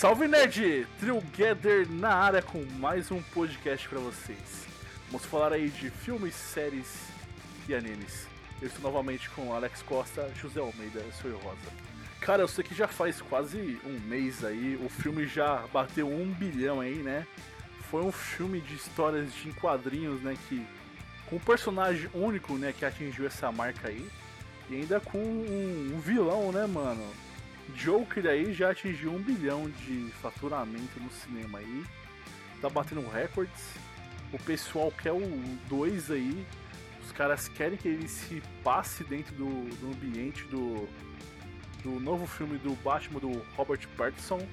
Salve Nerd! Together na área com mais um podcast para vocês. Vamos falar aí de filmes, séries e animes. Eu estou novamente com Alex Costa, José Almeida e Sou Rosa. Cara, eu sei que já faz quase um mês aí, o filme já bateu um bilhão aí, né? Foi um filme de histórias de quadrinhos, né? Que com um personagem único, né? Que atingiu essa marca aí. E ainda com um, um vilão, né, mano? Joker aí já atingiu um bilhão de faturamento no cinema aí. Tá batendo recordes. O pessoal quer o 2 aí. Os caras querem que ele se passe dentro do, do ambiente do, do novo filme do Batman do Robert Pattinson.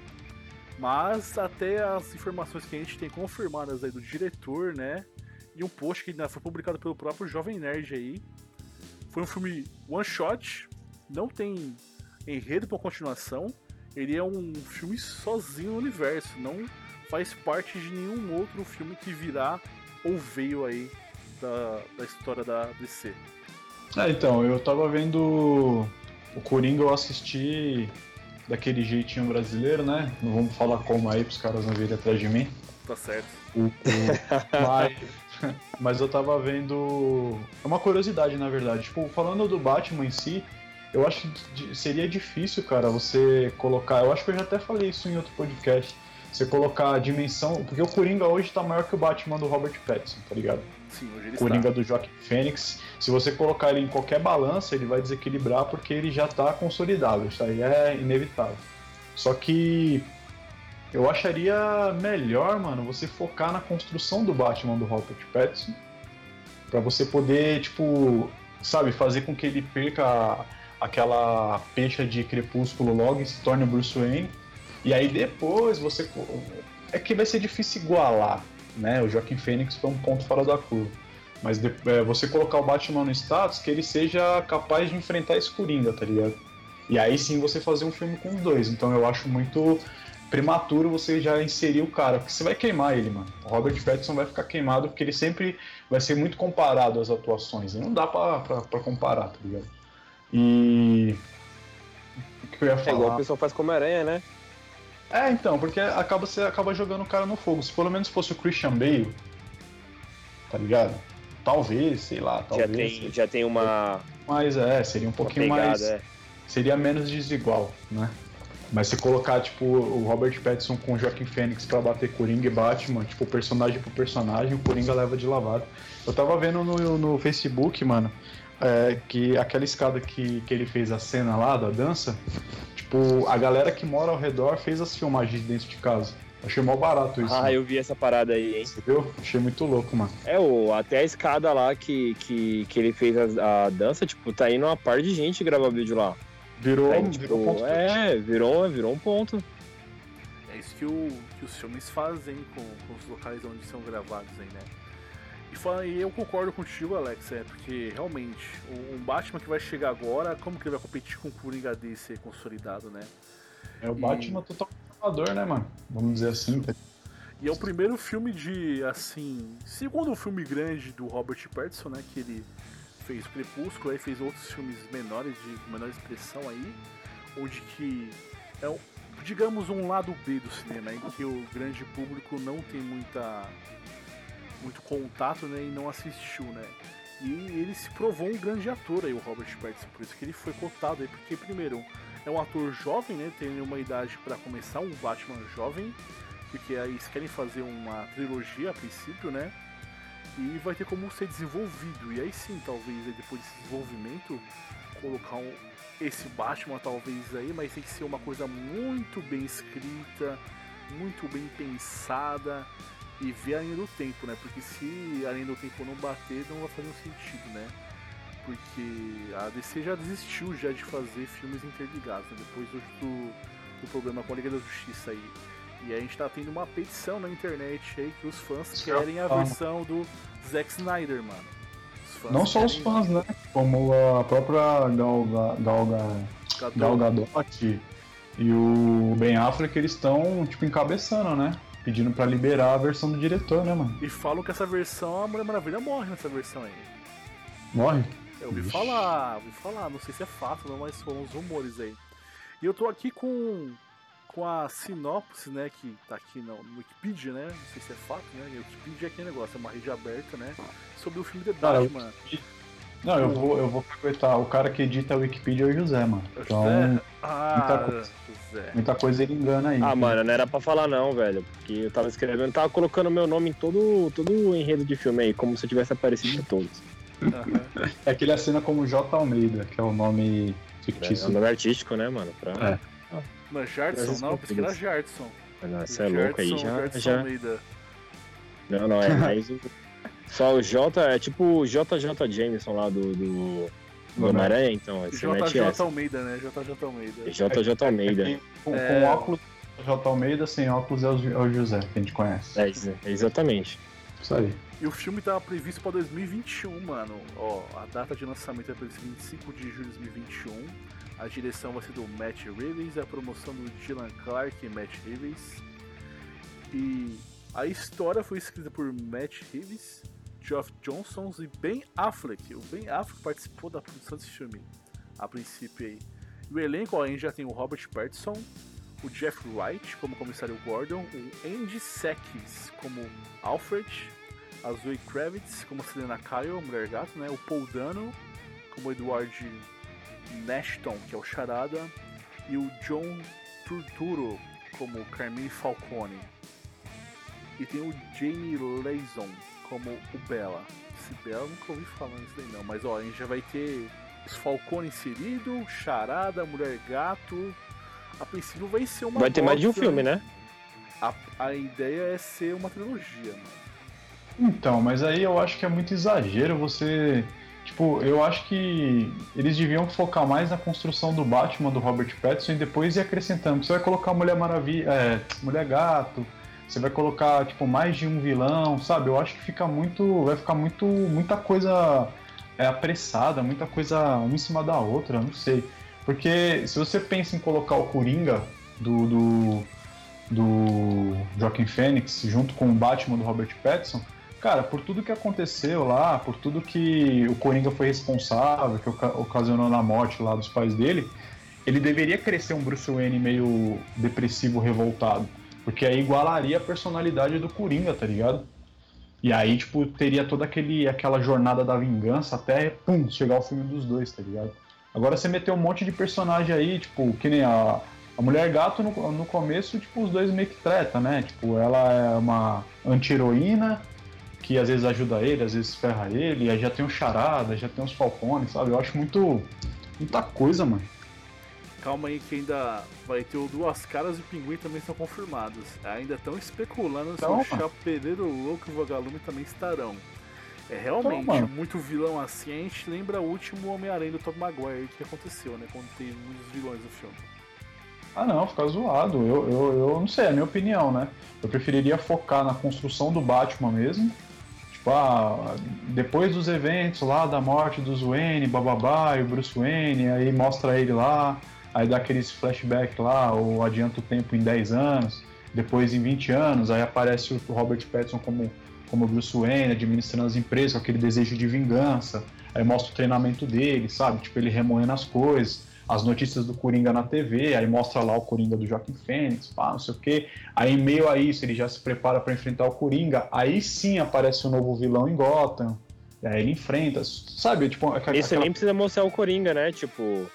Mas até as informações que a gente tem confirmadas aí do diretor, né? E um post que foi publicado pelo próprio Jovem Nerd aí. Foi um filme one shot, não tem enredo para continuação. Ele é um filme sozinho no universo, não faz parte de nenhum outro filme que virá ou veio aí da, da história da DC. É, então, eu tava vendo o Coringa, eu assisti daquele jeitinho brasileiro, né? Não vamos falar como aí pros caras não virem atrás de mim. Tá certo. O, o, mas, mas eu tava vendo. É uma curiosidade, na verdade. Tipo, falando do Batman em si, eu acho que seria difícil, cara, você colocar. Eu acho que eu já até falei isso em outro podcast. Você colocar a dimensão. Porque o Coringa hoje tá maior que o Batman do Robert Pattinson, tá ligado? Sim, hoje ele Coringa está. do Joaquim Fênix. Se você colocar ele em qualquer balança, ele vai desequilibrar porque ele já tá consolidado. Isso aí é inevitável. Só que eu acharia melhor, mano, você focar na construção do Batman do Robert Pattinson. Pra você poder, tipo, sabe, fazer com que ele perca aquela pecha de crepúsculo logo e se torne o Bruce Wayne. E aí depois você. É que vai ser difícil igualar, né? O Joaquim Fênix foi um ponto fora da curva. Mas de- é, você colocar o Batman no status que ele seja capaz de enfrentar esse Coringa, tá ligado? E aí sim você fazer um filme com os dois. Então eu acho muito prematuro você já inserir o cara, porque você vai queimar ele, mano. O Robert Pattinson vai ficar queimado porque ele sempre vai ser muito comparado às atuações. E não dá pra, pra comparar, tá ligado? E. O que eu ia É igual o falar? pessoal faz com Homem-Aranha, né? É, então, porque acaba, você acaba jogando o cara no fogo. Se pelo menos fosse o Christian Bale, tá ligado? Talvez, sei lá, Já talvez. tem, já tem uma, Mas é, seria um pouquinho pegada, mais. é. Seria menos desigual, né? Mas se colocar, tipo, o Robert Pattinson com o Joaquim Fênix pra bater Coringa e Batman, tipo, personagem por personagem, o Coringa leva de lavada. Eu tava vendo no, no Facebook, mano, é, que aquela escada que, que ele fez a cena lá da dança, tipo, a galera que mora ao redor fez as filmagens dentro de casa. Achei mó barato isso. Ah, mano. eu vi essa parada aí, hein? Você viu? Achei muito louco, mano. É, o, até a escada lá que, que, que ele fez a, a dança, tipo, tá indo uma par de gente gravar vídeo lá. Virou, Aí, virou tipo, ponto é, virou, virou um ponto. É isso que, o, que os filmes fazem com, com os locais onde são gravados aí, né? E, fala- e eu concordo contigo, Alex, é porque realmente um Batman que vai chegar agora, como que ele vai competir com o Coringa DC consolidado, né? É o E- Batman total conservador, né, mano? Vamos dizer assim. E é o primeiro filme de, assim, segundo filme grande do Robert Pattinson, né, que ele fez Crepúsculo, aí fez outros filmes menores, de menor expressão aí, onde que é, um- digamos, um lado B do cinema, em que o grande público não tem muita muito contato, né, e não assistiu, né. E ele se provou um grande ator aí, o Robert Pattinson, por isso que ele foi cotado aí, porque primeiro é um ator jovem, né, tem uma idade para começar, um Batman jovem, porque aí eles querem fazer uma trilogia a princípio, né? E vai ter como ser desenvolvido. E aí sim, talvez, depois desse desenvolvimento, colocar um, esse Batman talvez aí, mas tem que ser uma coisa muito bem escrita, muito bem pensada e ver a linha do tempo, né? Porque se a linha do tempo não bater, não vai fazer um sentido, né? Porque a DC já desistiu já de fazer filmes interligados, né? depois do, do, do problema com a Liga da Justiça aí. E a gente tá tendo uma petição na internet aí que os fãs Isso eu querem a versão do Zack Snyder, mano. Não só os fãs, né? Como a própria Gal, Ga- Gal, Ga- Gadot. Gal Gadot e o Ben Affleck, eles estão, tipo, encabeçando, né? Pedindo pra liberar a versão do diretor, né, mano? E falam que essa versão, a Mulher Maravilha morre nessa versão aí. Morre. Eu ouvi falar, ouvi falar, não sei se é fato, não, mas foram uns rumores aí. E eu tô aqui com, com a sinopse, né, que tá aqui no, no Wikipedia, né? Não sei se é fato, né? Wikipedia é aquele negócio, é uma rede aberta, né? Sobre o filme The Cara, Batman. Não, eu vou, eu vou frequentar. O cara que edita a Wikipedia é o José, mano. É Então, José? Ah, muita coisa. José. muita coisa ele engana aí. Ah, mano, não era pra falar não, velho. Porque eu tava escrevendo, tava colocando meu nome em todo, todo o enredo de filme aí, como se eu tivesse aparecido em todos. Aham. É que ele assina como J. Almeida, que é o nome É fictício. um nome artístico, né, mano? Pra... É. Não, Jardson, Mas não, eu pensei que era isso. Jardson. Nossa, é louco aí, Jardson, já. Jardson já... Almeida. Não, não, é mais o... Só o J, é tipo o JJ Jameson lá do, do, do Homem-Aranha, então. Mete JJ. Almeida, né? JJ Almeida. JJ Almeida. Aqui, com, É. com óculos, J. Almeida, sem óculos é o, é o José, que a gente conhece. É, ex- exatamente. Isso aí. E o filme tava previsto pra 2021, mano. Ó, a data de lançamento é prevista 25 de julho de 2021. A direção vai ser do Matt Reeves, a promoção do Dylan Clark e Matt Reeves. E a história foi escrita por Matt Reeves, Geoff Johnson e Ben Affleck. O Ben Affleck participou da produção desse filme, a princípio aí. E o elenco, ó, a gente já tem o Robert Pattinson, o Jeff Wright como comissário Gordon, o Andy Serkis como Alfred, a Zoe Kravitz como Selena Kyle, Mulher Gato, né? O Paul Dano como Edward Nashton, que é o Charada, e o John Turturro como Carmine Falcone. E tem o Jamie Leison como o Bella. Esse Bella eu nunca ouvi falar nisso daí não, mas ó, a gente já vai ter os Falcone inserido, Charada, Mulher Gato. A princípio vai ser uma Vai ter mais de um filme, né? A, a ideia é ser uma trilogia, mano. Então, mas aí eu acho que é muito exagero você. Tipo, eu acho que eles deviam focar mais na construção do Batman do Robert Pattinson e depois ir acrescentando. Você vai colocar Mulher Maravilha, é, Mulher Gato, você vai colocar tipo mais de um vilão, sabe? Eu acho que fica muito, vai ficar muito, muita coisa é, apressada, muita coisa uma em cima da outra, não sei. Porque se você pensa em colocar o Coringa do, do, do Joaquin Phoenix junto com o Batman do Robert Pattinson, cara, por tudo que aconteceu lá, por tudo que o Coringa foi responsável, que oca- ocasionou na morte lá dos pais dele, ele deveria crescer um Bruce Wayne meio depressivo, revoltado. Porque aí igualaria a personalidade do Coringa, tá ligado? E aí, tipo, teria toda aquele, aquela jornada da vingança até, pum, chegar o filme dos dois, tá ligado? Agora você meteu um monte de personagem aí, tipo, que nem a, a Mulher Gato no, no começo, tipo, os dois meio que treta, né? Tipo, ela é uma anti-heroína que às vezes ajuda ele, às vezes ferra ele, aí já tem o Charada, já tem os Falcones, sabe? Eu acho muito. muita coisa, mano. Calma aí que ainda vai ter o Duas Caras e o Pinguim também estão confirmados. Ainda estão especulando se o Chapeleiro Louco e o Vagalume também estarão. É realmente muito vilão assim, a gente lembra o último Homem-Aranha do Tom Maguire que aconteceu, né? Quando teve muitos vilões no filme. Ah não, fica zoado. Eu, eu, eu não sei, é a minha opinião, né? Eu preferiria focar na construção do Batman mesmo. Tipo, ah, depois dos eventos lá da morte do Wayne, bababá, e o Bruce Wayne, aí mostra ele lá, aí dá aqueles flashback lá, ou adianta o tempo em 10 anos, depois em 20 anos, aí aparece o Robert Pattinson como, como Bruce Wayne, administrando as empresas, com aquele desejo de vingança, aí mostra o treinamento dele, sabe? Tipo, ele remoendo as coisas as notícias do Coringa na TV, aí mostra lá o Coringa do Joaquim Fênix, pá, não sei o quê. Aí, em meio a isso, ele já se prepara para enfrentar o Coringa. Aí sim aparece o novo vilão em Gotham. Aí ele enfrenta, sabe? Tipo, aquela, Esse nem precisa mostrar o Coringa, né? Tipo,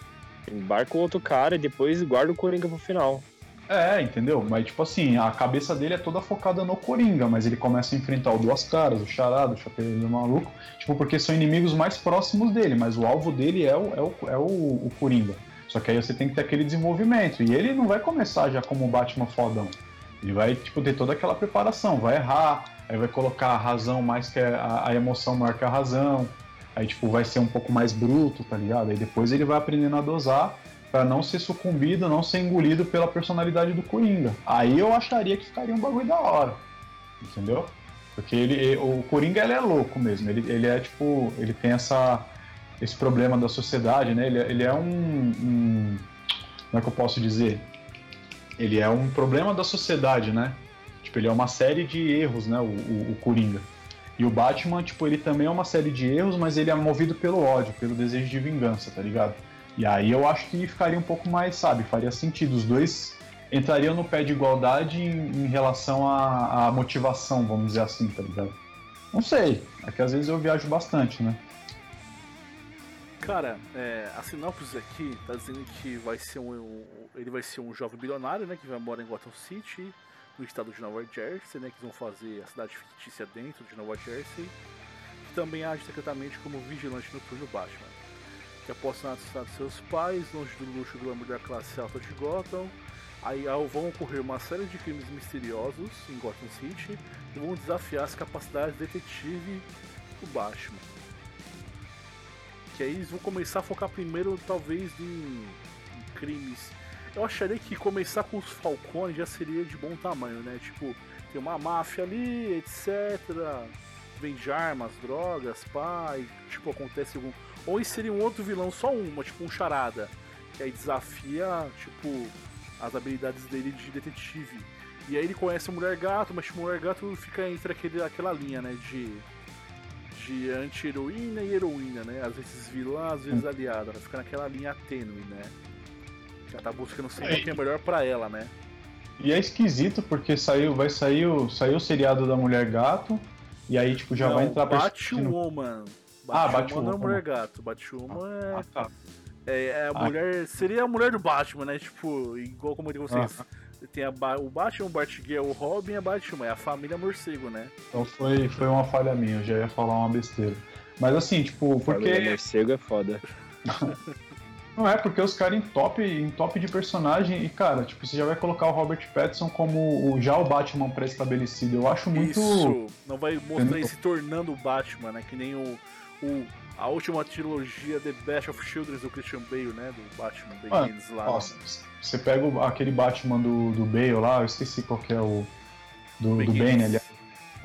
embarca o outro cara e depois guarda o Coringa pro final. É, entendeu? Mas, tipo assim, a cabeça dele é toda focada no Coringa, mas ele começa a enfrentar o Duas Caras, o Charada, o Chapeleiro Maluco, tipo, porque são inimigos mais próximos dele, mas o alvo dele é o, é o, é o, o Coringa. Só que aí você tem que ter aquele desenvolvimento, e ele não vai começar já como um Batman fodão. Ele vai, tipo, ter toda aquela preparação, vai errar, aí vai colocar a razão mais que a, a emoção maior que a razão, aí, tipo, vai ser um pouco mais bruto, tá ligado? Aí depois ele vai aprendendo a dosar para não ser sucumbido, não ser engolido pela personalidade do Coringa. Aí eu acharia que ficaria um bagulho da hora. Entendeu? Porque ele, o Coringa ele é louco mesmo. Ele, ele é tipo. Ele tem essa, esse problema da sociedade, né? Ele, ele é um, um. Como é que eu posso dizer? Ele é um problema da sociedade, né? Tipo, ele é uma série de erros, né? O, o, o Coringa. E o Batman, tipo, ele também é uma série de erros, mas ele é movido pelo ódio, pelo desejo de vingança, tá ligado? E aí eu acho que ficaria um pouco mais, sabe, faria sentido os dois entrariam no pé de igualdade em, em relação à, motivação, vamos dizer assim, tá ligado? Não sei, é que às vezes eu viajo bastante, né? Cara, é, a sinopse aqui tá dizendo que vai ser um, um, ele vai ser um jovem bilionário, né, que vai morar em Gotham City, no estado de Nova Jersey, né, que vão fazer a cidade fictícia dentro de Nova Jersey, que também age secretamente como vigilante noturno Batman, que após o assassinato de seus pais, longe do luxo do amor da classe alta de Gotham, aí vão ocorrer uma série de crimes misteriosos em Gotham City que vão desafiar as capacidades de detetive do Batman. Que aí eles vão começar a focar primeiro, talvez, em, em crimes. Eu acharia que começar com os Falcone já seria de bom tamanho, né? Tipo, tem uma máfia ali, etc. Vende armas, drogas, e, tipo, acontece algum. Ou seria um outro vilão, só uma, tipo um charada. Que aí desafia, tipo, as habilidades dele de detetive. E aí ele conhece a Mulher Gato, mas tipo, Mulher Gato fica entre aquele, aquela linha, né? De de anti-heroína e heroína, né? Às vezes vilã, às vezes aliada. Ela fica naquela linha tênue, né? Já tá buscando sempre o que é melhor pra ela, né? E é esquisito porque saiu, vai sair o, saiu o seriado da Mulher Gato e aí tipo já Não, vai entrar Batwoman. Ah, Batwoman Batwoman. não é Mulher Gato. Batwoman é, Ah, tá. é, é a Ah. mulher. Seria a mulher do Batman, né? Tipo, igual como eu digo vocês. Ah. Tem a Ba- o Batman, o Batgirl, o Robin e a Batman. É a família morcego, né? Então foi, foi uma falha minha, eu já ia falar uma besteira. Mas assim, tipo, Família porque. morcego é foda. Não é, porque os caras em top, em top de personagem, e cara, tipo, você já vai colocar o Robert Pattinson como o, já o Batman pré-estabelecido. Eu acho muito. Isso, não vai mostrar ele se tornando o Batman, né? Que nem o, o- a última trilogia The Best of Children do Christian Bale, né? Do Batman Mano, Begins lá. Nossa, você pega o- aquele Batman do, do Bale lá, eu esqueci qual que é o. Do, do. Bane, aliás.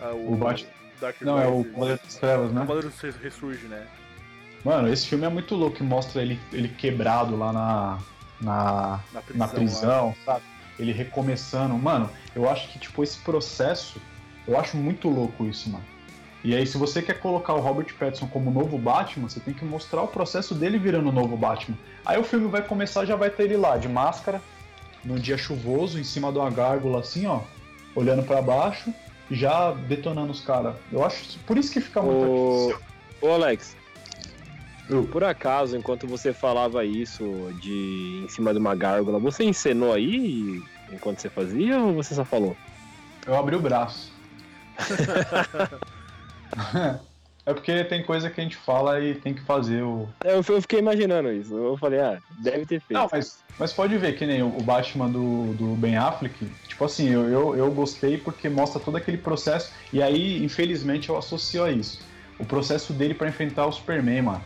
Ah, o Batman- Dark Não, é o. Cavaleiro das Trevas, né? Cavaleiro Ressurge, né? Mano, esse filme é muito louco, que mostra ele, ele quebrado lá na, na, Na prisão. na prisão, sabe? Ele recomeçando. Mano, eu acho que, tipo, esse processo, eu acho muito louco isso, mano. E aí, se você quer colocar o Robert Pattinson como novo Batman, você tem que mostrar o processo dele virando o novo Batman. Aí o filme vai começar, já vai ter ele lá, de máscara, num dia chuvoso, em cima de uma gárgula, assim, ó, olhando pra baixo, já detonando os caras. Eu acho, por isso que fica muito Ô, artificial. ô Alex, Eu. por acaso, enquanto você falava isso de em cima de uma gárgula, você encenou aí enquanto você fazia ou você só falou? Eu abri o braço. é porque tem coisa que a gente fala e tem que fazer o. É, Eu, eu fiquei imaginando isso. Eu falei, ah, deve ter feito. Não, mas, mas pode ver que nem o o Batman do, do Ben Affleck. Tipo assim, eu, eu, eu gostei porque mostra todo aquele processo. E aí, infelizmente, eu associo a isso. O processo dele pra enfrentar o Superman, mano.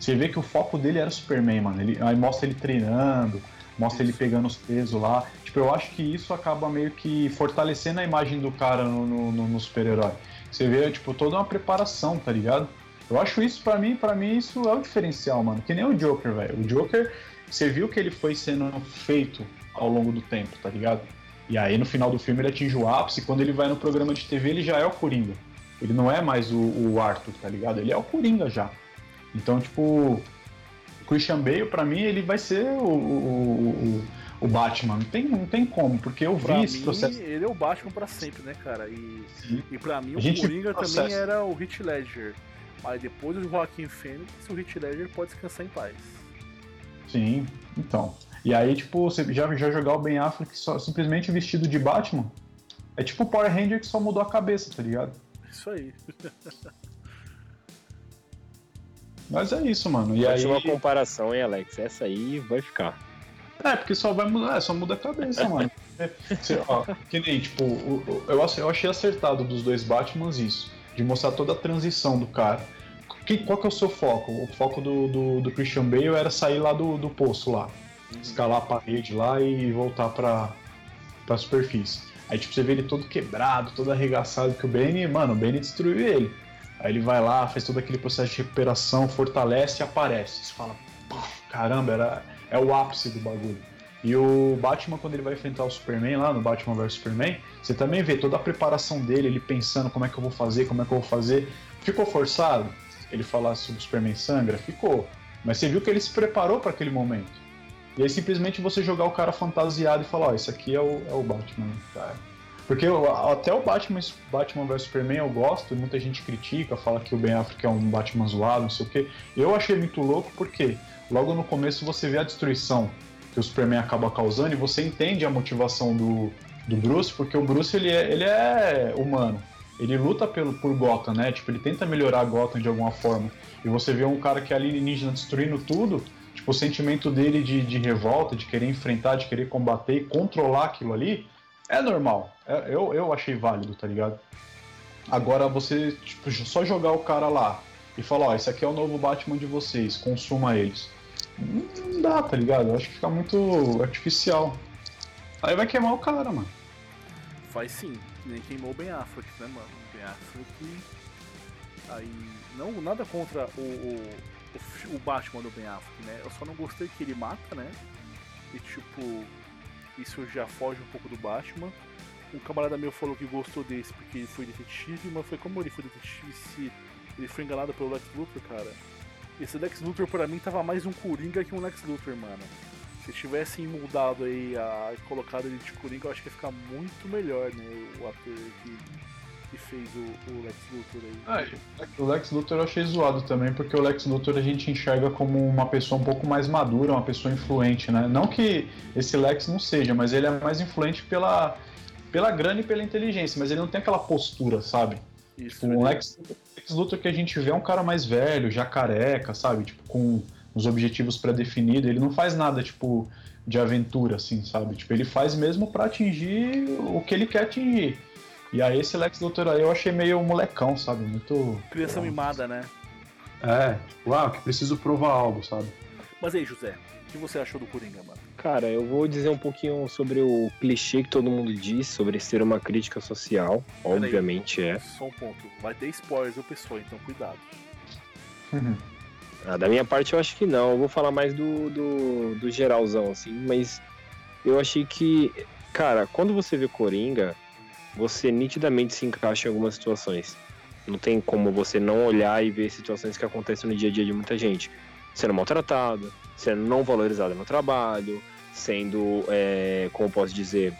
Você vê que o foco dele era o Superman, mano. Ele, aí mostra ele treinando, mostra ele pegando os pesos lá. Tipo, eu acho que isso acaba meio que fortalecendo a imagem do cara no, no, no- super-herói. Você vê, tipo, toda uma preparação, tá ligado? Eu acho isso, pra mim, para mim, isso é o diferencial, mano. Que nem o Joker, velho. O Joker, você viu que ele foi sendo feito ao longo do tempo, tá ligado? E aí, no final do filme, ele atinge o ápice. Quando ele vai no programa de TV, ele já é o Coringa. Ele não é mais o, o Arthur, tá ligado? Ele é o Coringa já. Então, tipo, o Christian Bale, pra mim, ele vai ser o, o, o, o Batman. Não tem, não tem como, porque eu Pra vi mim, esse processo. ele é o Batman pra sempre, né, cara? E, Sim. e pra mim, o Coringa processo. também era o Heath Ledger. Mas depois do Joaquim Fênix, o Heath Ledger pode descansar em paz. Sim, então. E aí, tipo, você já, já jogar o Ben Affleck só, simplesmente vestido de Batman, é tipo o Power Ranger que só mudou a cabeça, tá ligado? Isso aí. Mas é isso, mano. E aí. uma comparação, hein, Alex? Essa aí vai ficar. É, porque só vai mudar, é, só muda a cabeça, mano. Você- ó, que nem, tipo, eu, eu achei acertado dos dois Batmans isso, de mostrar toda a transição do cara. Que, qual que é o seu foco? O foco do, do, do Christian Bale era sair lá do, do poço lá, escalar a parede lá e voltar pra, pra superfície. Aí, tipo, você vê ele todo quebrado, todo arregaçado, que o Bane, mano, o Bane destruiu ele. Aí ele vai lá, faz todo aquele processo de recuperação, fortalece e aparece. Você fala, "Puf, caramba, era, é o ápice do bagulho. E o Batman, quando ele vai enfrentar o Superman lá no Batman vs Superman, você também vê toda a preparação dele, ele pensando como é que eu vou fazer, como é que eu vou fazer. Ficou forçado ele falar sobre o Superman sangra? Ficou. Mas você viu que ele se preparou para aquele momento. E aí simplesmente você jogar o cara fantasiado e falar, ó, oh, esse aqui é o, é o Batman, cara. Porque eu, até o Batman, Batman vs Superman eu gosto, muita gente critica, fala que o Ben Affleck é um Batman zoado, não sei o quê. Eu achei muito louco porque logo no começo você vê a destruição que o Superman acaba causando e você entende a motivação do, do Bruce, porque o Bruce ele é, ele é humano. Ele luta pelo, por Gotham, né? Tipo, ele tenta melhorar Gotham de alguma forma. E você vê um cara que é alienígena destruindo tudo, tipo, o sentimento dele de, de revolta, de querer enfrentar, de querer combater e controlar aquilo ali, é normal. É, eu, eu achei válido, tá ligado? Agora você tipo, só jogar o cara lá e falar, ó, esse aqui é o novo Batman de vocês, consuma eles. Não dá, tá ligado? Eu acho que fica muito artificial. Aí vai queimar o cara, mano. Faz sim, nem queimou o Ben Affleck, né, mano? O Ben Affleck. Aí. Não, nada contra o, o, o, o Batman do Ben Affleck, né? Eu só não gostei que ele mata, né? E tipo, isso já foge um pouco do Batman. Um camarada meu falou que gostou desse porque ele foi detetive, mas foi como ele foi detetive se ele foi enganado pelo Lex Luthor, cara. Esse Lex Luthor pra mim tava mais um Coringa que um Lex Luthor, mano. Se tivessem mudado aí, a, colocado ele de Coringa, eu acho que ia ficar muito melhor, né? O ator que, que fez o, o Lex Luthor aí. Ah, o Lex Luthor eu achei zoado também, porque o Lex Luthor a gente enxerga como uma pessoa um pouco mais madura, uma pessoa influente, né? Não que esse Lex não seja, mas ele é mais influente pela, pela grana e pela inteligência, mas ele não tem aquela postura, sabe? Isso, tipo, o Lex, Lex Luthor que a gente vê é um cara mais velho, já careca, sabe? Tipo, com os objetivos pré-definidos. Ele não faz nada, tipo, de aventura, assim, sabe? Tipo, ele faz mesmo para atingir o que ele quer atingir. E aí esse Lex Luthor aí eu achei meio molecão, sabe? Muito. Criança mimada, né? É, tipo, ah, que preciso provar algo, sabe? Mas aí, José, o que você achou do Coringa, mano? Cara, eu vou dizer um pouquinho sobre o clichê que todo mundo diz sobre ser uma crítica social. Obviamente é. Só um ponto. Vai ter spoilers do pessoal, então cuidado. ah, da minha parte eu acho que não. Eu vou falar mais do, do, do geralzão, assim, mas eu achei que, cara, quando você vê Coringa, você nitidamente se encaixa em algumas situações. Não tem como você não olhar e ver situações que acontecem no dia a dia de muita gente. Sendo maltratado, sendo não valorizado no trabalho, sendo, é, como posso dizer,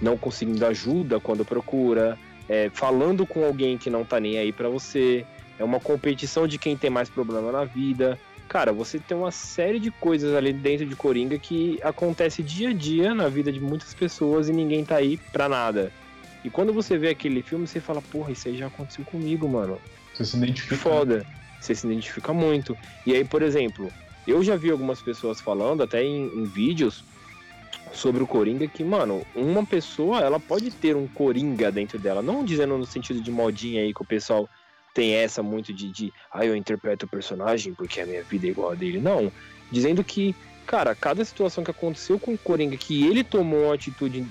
não conseguindo ajuda quando procura, é, falando com alguém que não tá nem aí para você. É uma competição de quem tem mais problema na vida. Cara, você tem uma série de coisas ali dentro de Coringa que acontece dia a dia na vida de muitas pessoas e ninguém tá aí pra nada. E quando você vê aquele filme, você fala, porra, isso aí já aconteceu comigo, mano. Você se identifica. Foda. Você se identifica muito. E aí, por exemplo, eu já vi algumas pessoas falando, até em, em vídeos, sobre o Coringa, que, mano, uma pessoa, ela pode ter um Coringa dentro dela. Não dizendo no sentido de modinha aí que o pessoal tem essa muito de, de ah, eu interpreto o personagem porque a minha vida é igual a dele. Não. Dizendo que, cara, cada situação que aconteceu com o Coringa, que ele tomou uma atitude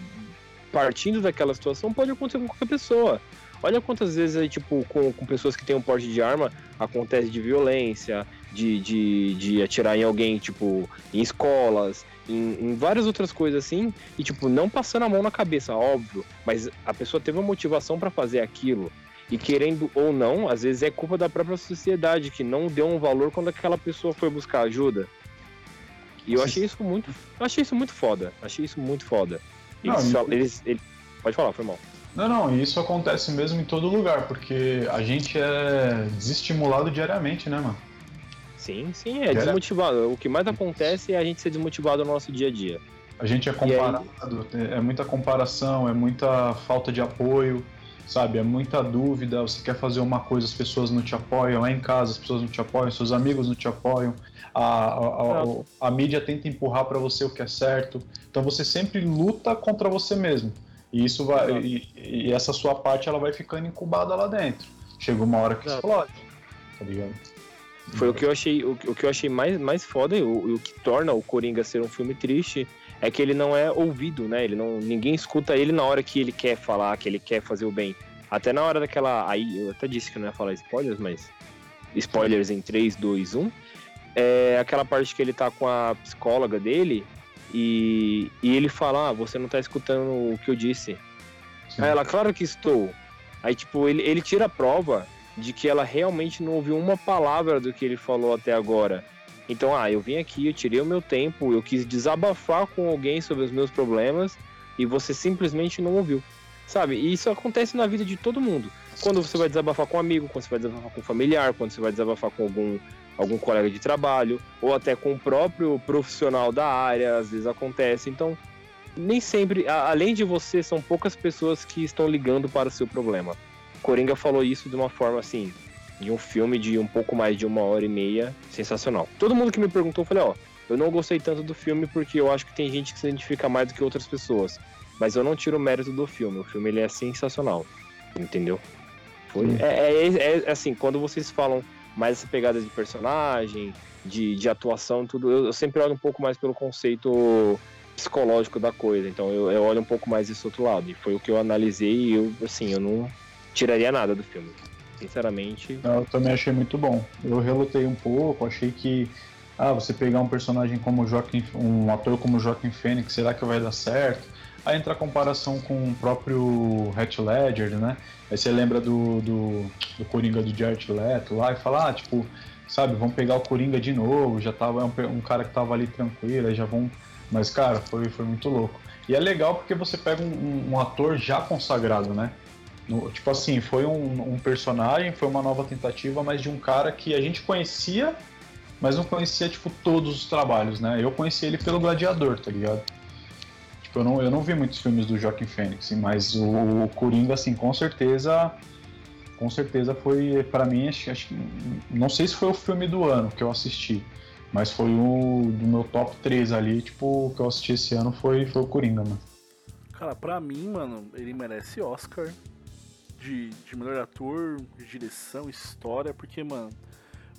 partindo daquela situação pode acontecer com qualquer pessoa. Olha quantas vezes aí, tipo, com, com pessoas que têm um porte de arma, acontece de violência, de, de, de atirar em alguém, tipo, em escolas, em, em, várias outras coisas assim, e, tipo, não passando a mão na cabeça, óbvio, mas a pessoa teve uma motivação para fazer aquilo. E querendo ou não, às vezes é culpa da própria sociedade, que não deu um valor quando aquela pessoa foi buscar ajuda. E eu achei isso muito. Achei isso muito foda. Achei isso muito foda. Eles, não, eles, eles, Pode falar, foi mal. Não, não, isso acontece mesmo em todo lugar, porque a gente é desestimulado diariamente, né, mano? Sim, sim, é desmotivado. O que mais acontece é a gente ser desmotivado no nosso dia a dia. A gente é comparado, é muita comparação, é muita falta de apoio, sabe? É muita dúvida. Você quer fazer uma coisa, as pessoas não te apoiam, é em casa, as pessoas não te apoiam, seus amigos não te apoiam, a, a, a, a mídia tenta empurrar para você o que é certo. Então você sempre luta contra você mesmo. E isso vai. E, e, essa sua parte ela vai ficando incubada lá dentro. Chega uma hora que Exato. explode. Tá ligado? Foi o que eu achei, o, o que eu achei mais, mais foda e o, o, que torna o Coringa ser um filme triste é que ele não é ouvido, né? Ele não, ninguém escuta ele na hora que ele quer falar, que ele quer fazer o bem. Até na hora daquela. Aí, eu até disse que não ia falar spoilers, mas. Spoilers em 3, 2, 1. É aquela parte que ele tá com a psicóloga dele e, e ele fala: ah, você não tá escutando o que eu disse. Sim. Aí ela, claro que estou. Aí, tipo, ele, ele tira a prova de que ela realmente não ouviu uma palavra do que ele falou até agora. Então, ah, eu vim aqui, eu tirei o meu tempo, eu quis desabafar com alguém sobre os meus problemas e você simplesmente não ouviu. Sabe? E isso acontece na vida de todo mundo. Quando você vai desabafar com um amigo, quando você vai desabafar com um familiar, quando você vai desabafar com algum, algum colega de trabalho, ou até com o próprio profissional da área, às vezes acontece. Então, nem sempre, além de você, são poucas pessoas que estão ligando para o seu problema. Coringa falou isso de uma forma assim, de um filme de um pouco mais de uma hora e meia, sensacional. Todo mundo que me perguntou, eu falei, ó, eu não gostei tanto do filme porque eu acho que tem gente que se identifica mais do que outras pessoas. Mas eu não tiro o mérito do filme. O filme ele é sensacional. Entendeu? Foi, é, é, é, é, assim, quando vocês falam mais essa pegada de personagem, de, de atuação, tudo, eu, eu, sempre olho um pouco mais pelo conceito psicológico da coisa. Então eu, eu olho um pouco mais esse outro lado. E foi o que eu analisei e eu, assim, eu não tiraria nada do filme. Sinceramente. Eu também achei muito bom. Eu relutei um pouco, achei que. Ah, você pegar um personagem como Joaquim, um ator como Joaquim Fênix, será que vai dar certo? Aí entra a comparação com o próprio Hatch Ledger, né? Aí você lembra do, do, do Coringa do Jared Leto lá e fala, ah, tipo, sabe, vamos pegar o Coringa de novo, já tava um, um cara que tava ali tranquilo, aí já vão. Mas, cara, foi, foi muito louco. E é legal porque você pega um, um ator já consagrado, né? No, tipo assim, foi um, um, personagem, foi uma nova tentativa, mas de um cara que a gente conhecia, mas não conhecia, tipo, todos os trabalhos, né? Eu conheci ele pelo Gladiador, tá ligado? Tipo, eu não, eu não vi muitos filmes do Joaquim Fênix, mas o, o Coringa, assim, com certeza com certeza foi para mim acho, acho, não sei se foi o filme do ano que eu assisti mas foi o do meu top 3 ali tipo que eu assisti esse ano foi foi o Coringa mano cara para mim mano ele merece Oscar de, de melhor ator, de direção, história, porque, mano,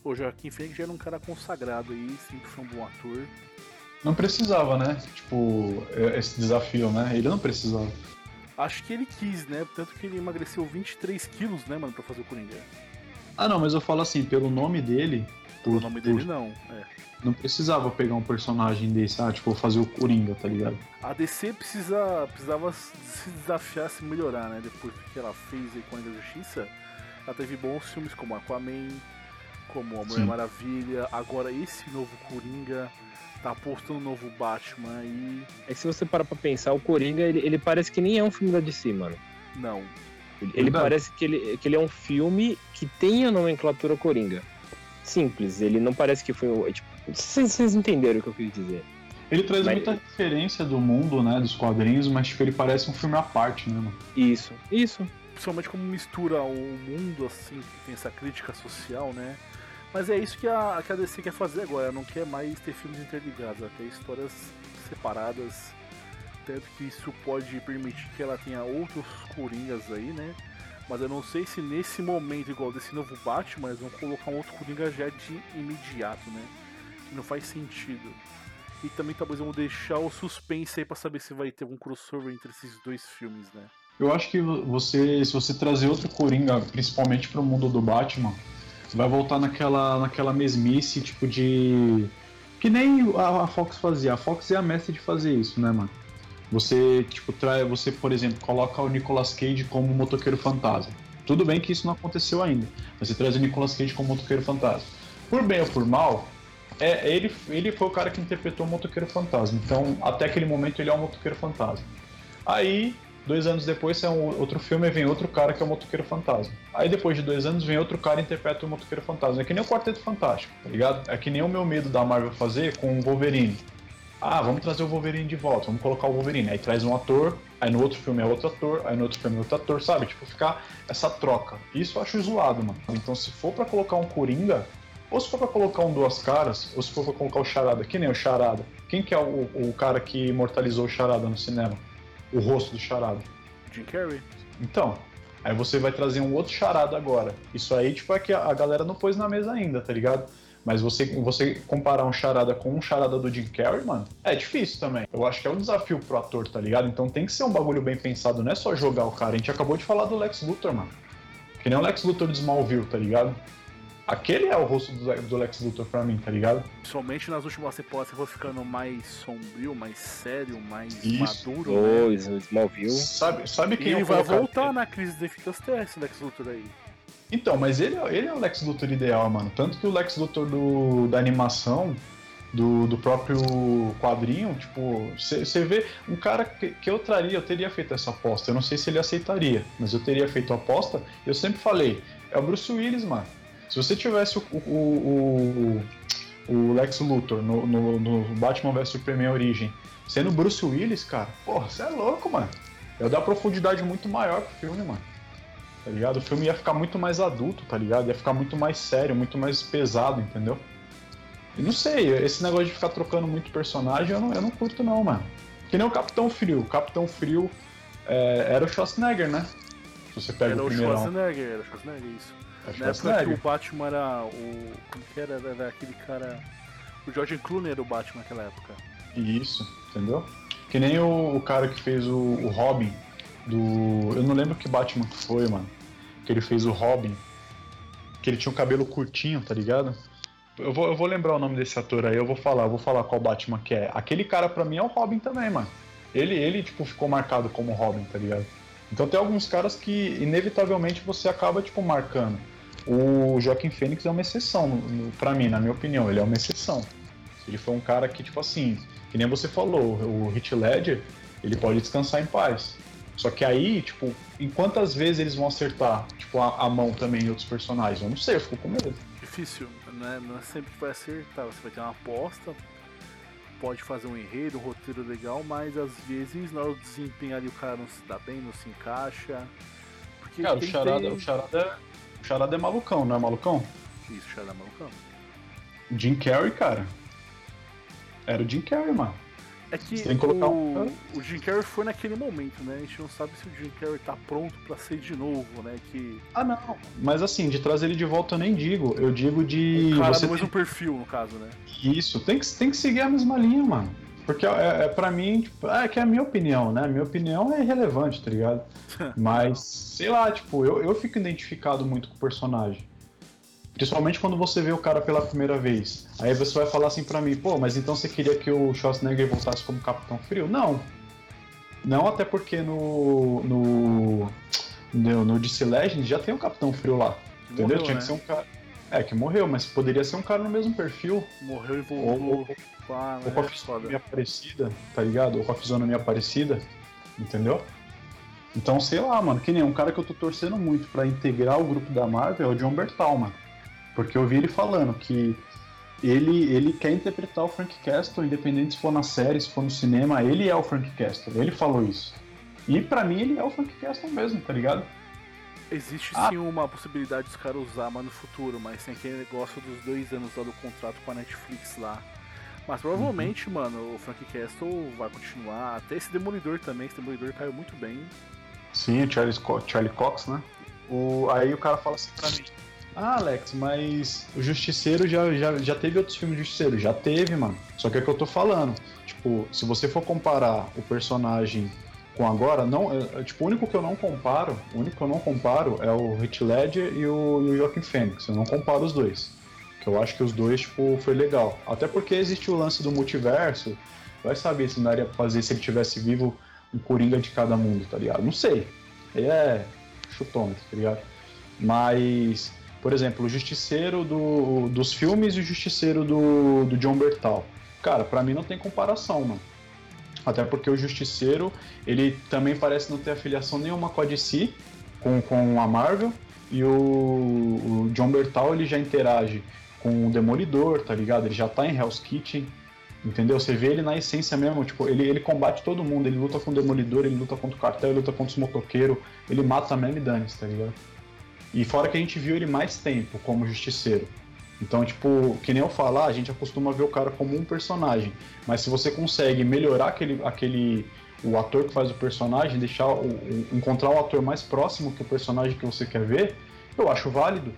o Joaquim Fênix já era um cara consagrado aí, sempre foi um bom ator. Não precisava, né? Tipo, é, esse desafio, né? Ele não precisava. Acho que ele quis, né? Tanto que ele emagreceu 23 quilos, né, mano, pra fazer o Coringa. Ah, não, mas eu falo assim, pelo nome dele. Por, o nome por... dele, não, é. Não precisava pegar um personagem desse, ah, tipo, fazer o Coringa, tá ligado? A DC precisa, precisava se desafiar, se melhorar, né? Depois que ela fez aí com a da Justiça, ela teve bons filmes como Aquaman, como A Mulher Maravilha, agora esse novo Coringa, tá apostando um novo Batman e. É que se você parar pra pensar, o Coringa, ele, ele parece que nem é um filme da DC, mano. Não. Ele, ele parece que ele, que ele é um filme que tem a nomenclatura Coringa. Simples, ele não parece que foi. Tipo, vocês entenderam o que eu quis dizer. Ele traz mas... muita referência do mundo, né, dos quadrinhos, mas tipo, ele parece um filme à parte, né, mano? Isso, isso. Principalmente como mistura o mundo, assim, que tem essa crítica social, né? Mas é isso que a, que a DC quer fazer agora, não quer mais ter filmes interligados, ela quer histórias separadas. Tanto que isso pode permitir que ela tenha outros Coringas aí, né? Mas eu não sei se nesse momento, igual desse novo Batman, eles vão colocar um outro Coringa já de imediato, né? Não faz sentido. E também talvez vão deixar o suspense aí pra saber se vai ter algum crossover entre esses dois filmes, né? Eu acho que você, se você trazer outro Coringa, principalmente pro mundo do Batman, vai voltar naquela, naquela mesmice, tipo de. Que nem a, a Fox fazia. A Fox é a mestre de fazer isso, né, mano? Você, tipo, trai, você, por exemplo, coloca o Nicolas Cage como motoqueiro fantasma. Tudo bem que isso não aconteceu ainda, mas você traz o Nicolas Cage como motoqueiro fantasma. Por bem ou por mal, é, ele, ele foi o cara que interpretou o motoqueiro fantasma. Então, até aquele momento, ele é um motoqueiro fantasma. Aí, dois anos depois, é um outro filme e vem outro cara que é o motoqueiro fantasma. Aí, depois de dois anos, vem outro cara e interpreta o motoqueiro fantasma. É que nem o Quarteto Fantástico, tá ligado? É que nem o meu medo da Marvel fazer com o Wolverine. Ah, vamos trazer o Wolverine de volta, vamos colocar o Wolverine. Aí traz um ator, aí no outro filme é outro ator, aí no outro filme é outro ator, sabe? Tipo, ficar essa troca. Isso eu acho zoado, mano. Então, se for para colocar um Coringa, ou se for pra colocar um Duas Caras, ou se for pra colocar o Charada, que nem o Charada. Quem que é o, o cara que imortalizou o Charada no cinema? O rosto do Charada? Jim Carrey. Então, aí você vai trazer um outro Charada agora. Isso aí, tipo, é que a galera não pôs na mesa ainda, tá ligado? Mas você, você comparar um charada com um charada do Jim Carrey, mano, é difícil também. Eu acho que é um desafio pro ator, tá ligado? Então tem que ser um bagulho bem pensado, não é só jogar o cara. A gente acabou de falar do Lex Luthor, mano. Que nem o Lex Luthor de Smallville, tá ligado? Aquele é o rosto do, Lex Luthor pra mim, tá ligado? Somente nas últimas temporadas vou ficando mais sombrio, mais sério, mais Isso. maduro. Dois, né? Smallville. Sabe, sabe quem ele vai voltar na crise de efeitos testes, Lex Luthor aí. Então, mas ele, ele é o Lex Luthor ideal, mano. Tanto que o Lex Luthor do, da animação, do, do próprio quadrinho, tipo, você vê um cara que, que, eu traria, eu teria feito essa aposta. Eu não sei se ele aceitaria, mas eu teria feito a aposta. Eu sempre falei, é o Bruce Willis, mano. Se você tivesse o, o, o, o Lex Luthor no, no, no Batman vs Superman Origem, sendo Bruce Willis, cara, porra, você é louco, mano. Eu dar profundidade muito maior pro filme, mano tá ligado? O filme ia ficar muito mais adulto, tá ligado? Ia ficar muito mais sério, muito mais pesado, entendeu? E não sei, esse negócio de ficar trocando muito personagem eu não, eu não curto não, mano. Que nem o Capitão Frio. O Capitão Frio é, era o Schwarzenegger, né? Se você pega era o primeiro. Era o Schwarzenegger, era o Schwarzenegger, isso. É Na época que o Batman era o... Como que era? Era aquele cara... O George Clooney era o Batman naquela época. Isso, entendeu? Que nem o, o cara que fez o, o Robin do. Eu não lembro que Batman que foi, mano. Que ele fez o Robin. Que ele tinha o cabelo curtinho, tá ligado? Eu vou, eu vou lembrar o nome desse ator aí, eu vou falar, eu vou falar qual Batman que é. Aquele cara pra mim é o Robin também, mano. Ele, ele tipo, ficou marcado como Robin, tá ligado? Então tem alguns caras que, inevitavelmente, você acaba, tipo, marcando. O Joaquim Fênix é uma exceção, pra mim, na minha opinião, ele é uma exceção. Ele foi um cara que, tipo assim, que nem você falou, o Hit Ledger, ele pode descansar em paz. Só que aí, tipo, em quantas vezes eles vão acertar, tipo, a, a mão também em outros personagens? Eu não sei, eu fico com medo. Difícil, né? Não é sempre que vai acertar. Você vai ter uma aposta, pode fazer um enredo, um roteiro legal, mas às vezes na hora do desempenho ali o cara não se dá bem, não se encaixa. Porque cara, o charada, ter... o, charada é, charada é malucão, não é malucão? Isso, o charada é malucão. Jim Carrey, cara. Era o Jim Carrey, mano. É que, que colocar o, um... o Jim Carrey foi naquele momento, né? A gente não sabe se o Jim Carrey tá pronto para ser de novo, né? Que... Ah, não. Mas assim, de trazer ele de volta eu nem digo. Eu digo de. O cara você no mesmo tem... perfil, no caso, né? Isso, tem que, tem que seguir a mesma linha, mano. Porque é, é pra mim, tipo, é que é a minha opinião, né? A minha opinião é irrelevante, tá ligado? Mas, sei lá, tipo, eu, eu fico identificado muito com o personagem. Principalmente quando você vê o cara pela primeira vez. Aí você vai falar assim para mim, pô, mas então você queria que o Schwarzenegger voltasse como Capitão Frio? Não. Não, até porque no. no. no, no DC Legends já tem um Capitão Frio lá. entendeu? Morreu, Tinha né? que ser um cara. É, que morreu, mas poderia ser um cara no mesmo perfil. Morreu e voltou. Ou, ah, ou com a fisionomia parecida, tá ligado? Ou com a fisionomia parecida, entendeu? Então, sei lá, mano, que nem um cara que eu tô torcendo muito para integrar o grupo da Marvel é o John Bertal, mano. Porque eu vi ele falando que ele, ele quer interpretar o Frank Castle, independente se for na série, se for no cinema, ele é o Frank Castle. Ele falou isso. E para mim ele é o Frank Castle mesmo, tá ligado? Existe ah. sim uma possibilidade dos caras usar, mas no futuro, mas tem aquele negócio dos dois anos lá do contrato com a Netflix lá. Mas provavelmente, uhum. mano, o Frank Castle vai continuar. Até esse Demolidor também, esse Demolidor caiu muito bem. Sim, o Charlie, Charlie Cox, né? O, aí o cara fala assim pra mim, ah, Alex, mas o Justiceiro já, já, já teve outros filmes de Justiceiro? Já teve, mano. Só que é o que eu tô falando. Tipo, se você for comparar o personagem com agora, não, é, tipo, o único que eu não comparo, o único que eu não comparo é o Heath Ledger e o, e o Joaquin Phoenix. Eu não comparo os dois. Que eu acho que os dois, tipo, foi legal. Até porque existe o lance do multiverso. Vai saber se não daria pra fazer se ele tivesse vivo um Coringa de cada mundo, tá ligado? Não sei. É chutômetro, tá ligado? Mas por exemplo, o Justiceiro do, dos filmes e o Justiceiro do, do John Bertal. Cara, para mim não tem comparação, mano. Até porque o Justiceiro, ele também parece não ter afiliação nenhuma com a DC, com, com a Marvel, e o, o John Bertal, ele já interage com o Demolidor, tá ligado? Ele já tá em Hell's Kitchen, entendeu? Você vê ele na essência mesmo, tipo, ele, ele combate todo mundo, ele luta com o Demolidor, ele luta contra o cartel, ele luta contra os motoqueiros, ele mata mesmo e dane tá ligado? E fora que a gente viu ele mais tempo como justiceiro. Então, tipo, que nem eu falar, a gente acostuma ver o cara como um personagem. Mas se você consegue melhorar aquele, aquele o ator que faz o personagem, deixar o, o, encontrar um ator mais próximo que o personagem que você quer ver, eu acho válido.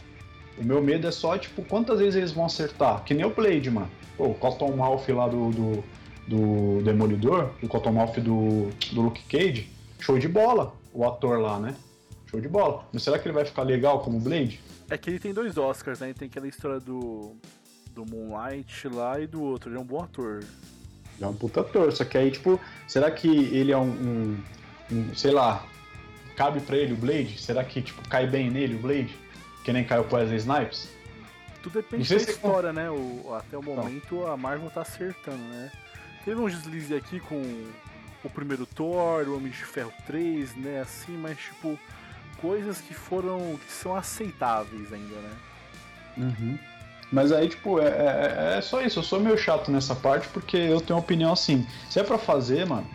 O meu medo é só, tipo, quantas vezes eles vão acertar? Que nem o Blade, mano. O Cottonmouth lá do, do, do Demolidor, o Cottonmouth do, do Luke Cage, show de bola, o ator lá, né? Show de bola. Mas será que ele vai ficar legal como Blade? É que ele tem dois Oscars, né? Ele tem aquela história do, do Moonlight lá e do outro. Ele é um bom ator. Ele é um puta ator. Só que aí, tipo, será que ele é um, um, um sei lá, cabe pra ele o Blade? Será que, tipo, cai bem nele o Blade? Que nem caiu com Wesley Snipes. Tudo depende da história, né? O, até o momento a Marvel tá acertando, né? Teve um deslize aqui com o primeiro Thor, o Homem de Ferro 3, né? Assim, mas tipo, coisas que foram. que são aceitáveis ainda, né? Uhum. Mas aí, tipo, é, é, é, só isso. Eu sou meio chato nessa parte porque eu tenho uma opinião assim. Se é pra fazer, mano,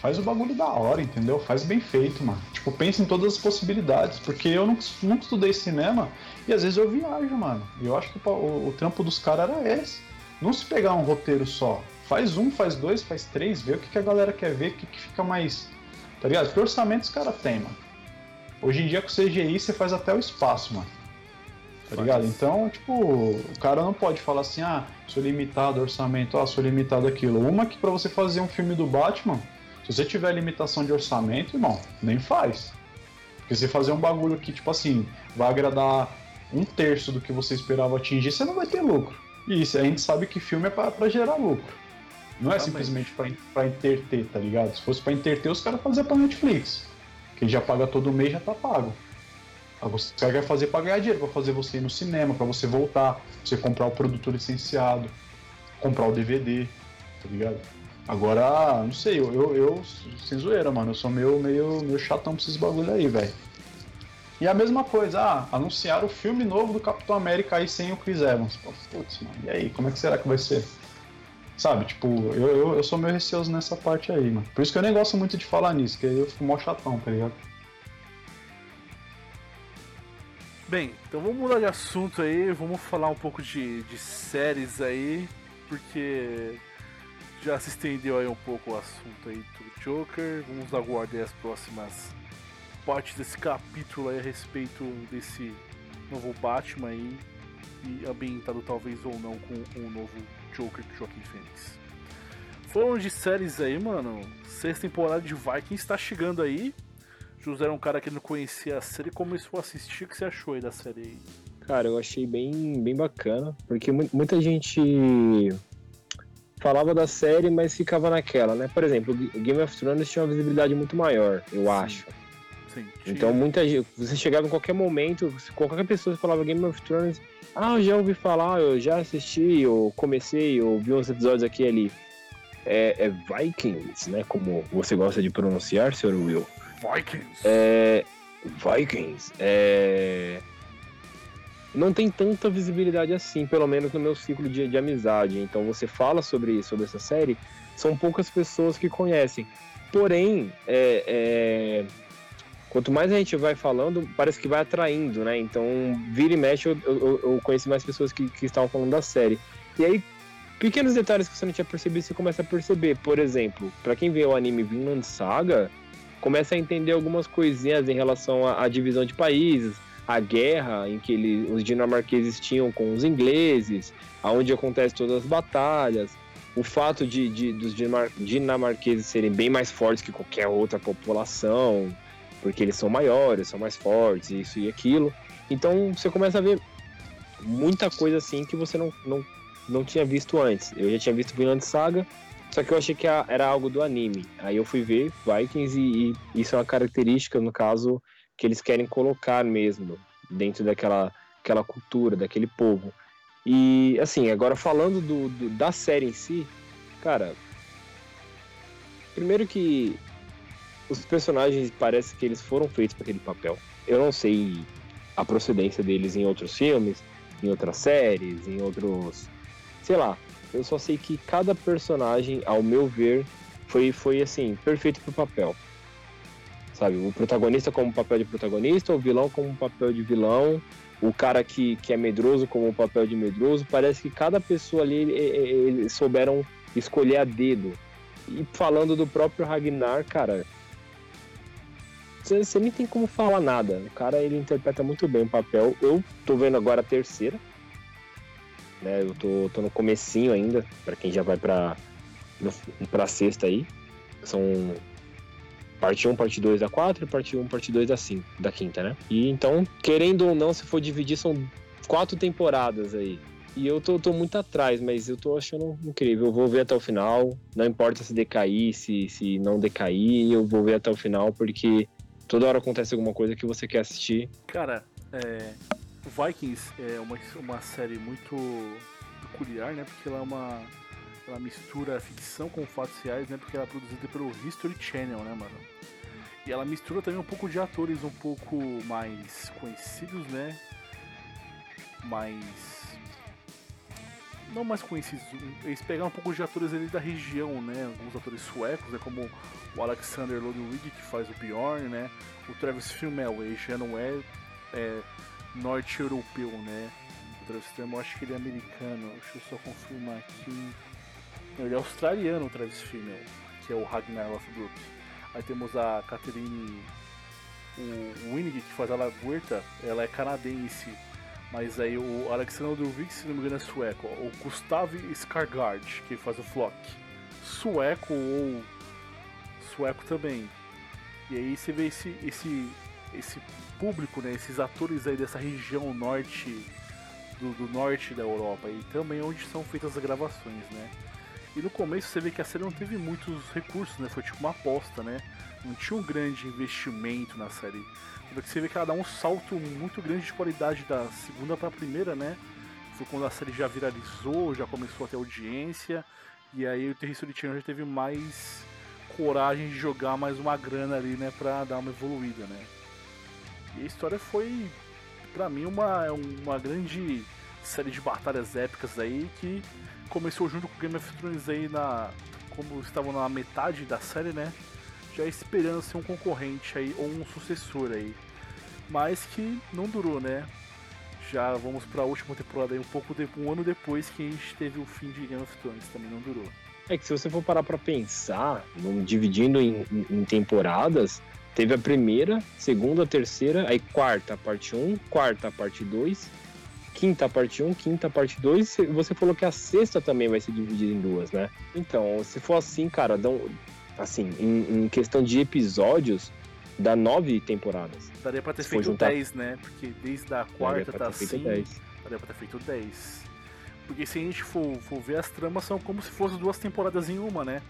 faz o bagulho da hora, entendeu? Faz bem feito, mano. Tipo, pensa em todas as possibilidades. Porque eu nunca, nunca estudei cinema e às vezes eu viajo, mano. E eu acho que o, o, o trampo dos caras era esse. Não se pegar um roteiro só. Faz um, faz dois, faz três, vê o que, que a galera quer ver, o que, que fica mais. Tá ligado? Que orçamento os caras têm, mano. Hoje em dia com CGI você faz até o espaço, mano. Tá ligado? Então, tipo, o cara não pode falar assim, ah, sou limitado orçamento, ah, sou limitado aquilo. Uma que para você fazer um filme do Batman, se você tiver limitação de orçamento, irmão, nem faz. Porque você fazer um bagulho que, tipo assim, vai agradar um terço do que você esperava atingir, você não vai ter lucro. E isso, a gente sabe que filme é para gerar lucro. Não é simplesmente pra, pra interter, tá ligado? Se fosse pra interter, os caras faziam pra Netflix. Que já paga todo mês já tá pago. Caras querem fazer pra ganhar dinheiro, pra fazer você ir no cinema, pra você voltar, você comprar o produto licenciado, comprar o DVD, tá ligado? Agora, não sei, eu, eu, eu sem zoeira, mano, eu sou meio, meio, meio chatão pra esses bagulho aí, velho. E a mesma coisa, ah, anunciaram o filme novo do Capitão América aí sem o Chris Evans. Putz, mano, e aí, como é que será que vai ser? Sabe, tipo, eu, eu, eu sou meio receoso nessa parte aí, mano. Por isso que eu nem gosto muito de falar nisso, que aí eu fico mó chatão, tá ligado? Bem, então vamos mudar de assunto aí, vamos falar um pouco de, de séries aí, porque já se estendeu aí um pouco o assunto aí do Joker. Vamos aguardar as próximas partes desse capítulo aí a respeito desse novo Batman aí e ambientado talvez ou não com um novo Joker do Joaquim Fênix. Falando de séries aí, mano, sexta temporada de Vikings está chegando aí. José era um cara que não conhecia a série começou a assistir. O que você achou aí da série aí? Cara, eu achei bem, bem bacana, porque muita gente falava da série, mas ficava naquela, né? Por exemplo, Game of Thrones tinha uma visibilidade muito maior, eu Sim. acho. Sim, então muita gente, você chegava em qualquer momento, qualquer pessoa falava Game of Thrones, ah, eu já ouvi falar, eu já assisti, eu comecei, eu vi uns episódios aqui e ali. É, é Vikings, né? Como você gosta de pronunciar, Sr. Will. Vikings. É, Vikings. É, não tem tanta visibilidade assim, pelo menos no meu ciclo de, de amizade. Então você fala sobre, sobre essa série, são poucas pessoas que conhecem. Porém, é, é, quanto mais a gente vai falando, parece que vai atraindo, né? Então, vira e mexe, eu, eu, eu conheci mais pessoas que, que estavam falando da série. E aí, pequenos detalhes que você não tinha percebido, você começa a perceber. Por exemplo, para quem vê o anime Vinland Saga, começa a entender algumas coisinhas em relação à, à divisão de países, a guerra em que ele, os dinamarqueses tinham com os ingleses, aonde acontecem todas as batalhas, o fato de, de dos dinamarqueses serem bem mais fortes que qualquer outra população, porque eles são maiores, são mais fortes, isso e aquilo. Então você começa a ver muita coisa assim que você não, não, não tinha visto antes. Eu já tinha visto Vinland Saga, só que eu achei que era algo do anime. Aí eu fui ver Vikings e, e isso é uma característica, no caso, que eles querem colocar mesmo dentro daquela aquela cultura, daquele povo. E assim, agora falando do, do, da série em si, cara, primeiro que os personagens parece que eles foram feitos para aquele papel. Eu não sei a procedência deles em outros filmes, em outras séries, em outros, sei lá, eu só sei que cada personagem, ao meu ver, foi, foi assim, perfeito pro papel. Sabe, o protagonista como papel de protagonista, o vilão como papel de vilão, o cara que, que é medroso como papel de medroso. Parece que cada pessoa ali eles souberam escolher a dedo. E falando do próprio Ragnar, cara, você nem tem como falar nada. O cara ele interpreta muito bem o papel. Eu tô vendo agora a terceira, né? Eu tô, tô no comecinho ainda, para quem já vai pra, pra sexta aí. São parte 1, parte 2 da 4 e parte 1, parte 2 da 5, da quinta, né? E então, querendo ou não, se for dividir, são quatro temporadas aí. E eu tô, tô muito atrás, mas eu tô achando incrível. Eu vou ver até o final. Não importa se decair, se, se não decair, eu vou ver até o final, porque toda hora acontece alguma coisa que você quer assistir. Cara, é, Vikings é uma, uma série muito peculiar, né? Porque ela é uma. Ela mistura ficção com fatos reais, né? Porque ela é produzida pelo History Channel, né, mano? E ela mistura também um pouco de atores um pouco mais conhecidos, né? Mais. Não mais conhecidos. Eles pegaram um pouco de atores ali da região, né? Alguns atores suecos, né? Como o Alexander Ludwig, que faz o Bjorn, né? O Travis Fimmel, ele já não é, é norte-europeu, né? O Travis eu acho que ele é americano. Deixa eu só confirmar aqui. Ele é australiano, o Travis Fimmel, que é o Ragnar Lothbrok. Aí temos a Catherine o Winnig, que faz a Laguerta, ela é canadense. Mas aí o Alexander Ludwig, se não me engano, é sueco. O Gustav Skargard, que faz o Flock. Sueco ou sueco também. E aí você vê esse, esse, esse público, né, esses atores aí dessa região norte do, do, norte da Europa e também onde são feitas as gravações, né? E no começo você vê que a série não teve muitos recursos, né? Foi tipo uma aposta, né? Não tinha um grande investimento na série. Porque você vê que ela dá um salto muito grande de qualidade da segunda para a primeira, né? Foi quando a série já viralizou, já começou a ter audiência. E aí o Território Channel já teve mais coragem de jogar mais uma grana ali, né, pra dar uma evoluída, né. E a história foi, pra mim, uma, uma grande série de batalhas épicas aí que começou junto com Game of Thrones aí na. como estavam na metade da série, né? Já esperando ser um concorrente aí ou um sucessor aí. Mas que não durou, né? Já vamos para a última temporada aí um pouco de, um ano depois que a gente teve o fim de Game of Thrones, também não durou. É que se você for parar para pensar, dividindo em, em, em, temporadas, teve a primeira, segunda, terceira, aí quarta, parte 1, quarta, parte 2, quinta, parte 1, quinta, parte 2, você falou que a sexta também vai ser dividida em duas, né? Então, se for assim, cara, dão, assim, em, em questão de episódios, dá nove temporadas. Daria pra ter se feito juntar... 10, né? Porque desde a quarta tá assim. 10. Daria pra ter feito 10. Porque se a gente for, for ver, as tramas são como se fossem duas temporadas em uma, né?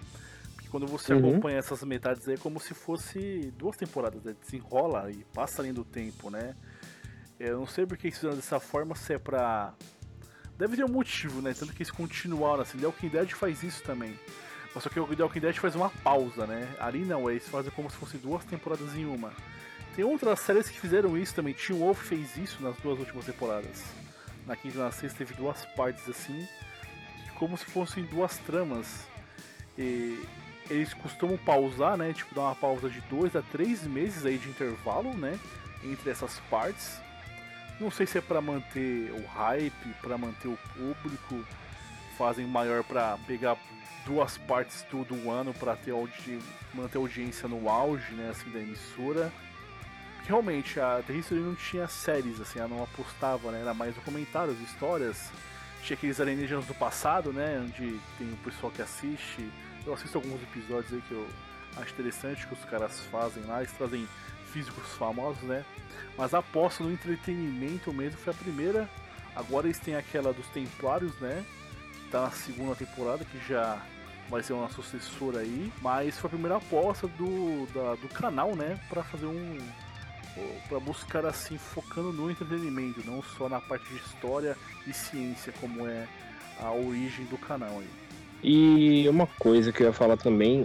Porque quando você uhum. acompanha essas metades aí, é como se fosse duas temporadas, né? desenrola e passa além do tempo, né? Eu não sei porque eles fizeram dessa forma, se é pra. Deve ter um motivo, né? Tanto que eles continuaram assim. The Walking Dead faz isso também. Só que o The Walking Dead faz uma pausa, né? Ali não, eles fazem como se fossem duas temporadas em uma. Tem outras séries que fizeram isso também. Teen Wolf fez isso nas duas últimas temporadas na quinta e na sexta teve duas partes assim, como se fossem duas tramas. E eles costumam pausar, né? Tipo, dar uma pausa de dois a três meses aí de intervalo, né? Entre essas partes. Não sei se é para manter o hype, para manter o público, fazem maior para pegar duas partes todo ano para ter manter a audiência no auge, né, assim da emissora realmente a The History não tinha séries, assim, ela não apostava, né? Era mais documentários, histórias. Tinha aqueles alienígenas do passado, né? Onde tem o pessoal que assiste. Eu assisto alguns episódios aí que eu acho interessante que os caras fazem lá, eles trazem físicos famosos, né? Mas a aposta no entretenimento mesmo foi a primeira. Agora eles têm aquela dos Templários, né? Tá na segunda temporada, que já vai ser uma sucessora aí. Mas foi a primeira aposta do, da, do canal, né? Pra fazer um, para buscar assim focando no entretenimento, não só na parte de história e ciência como é a origem do canal aí. E uma coisa que eu ia falar também,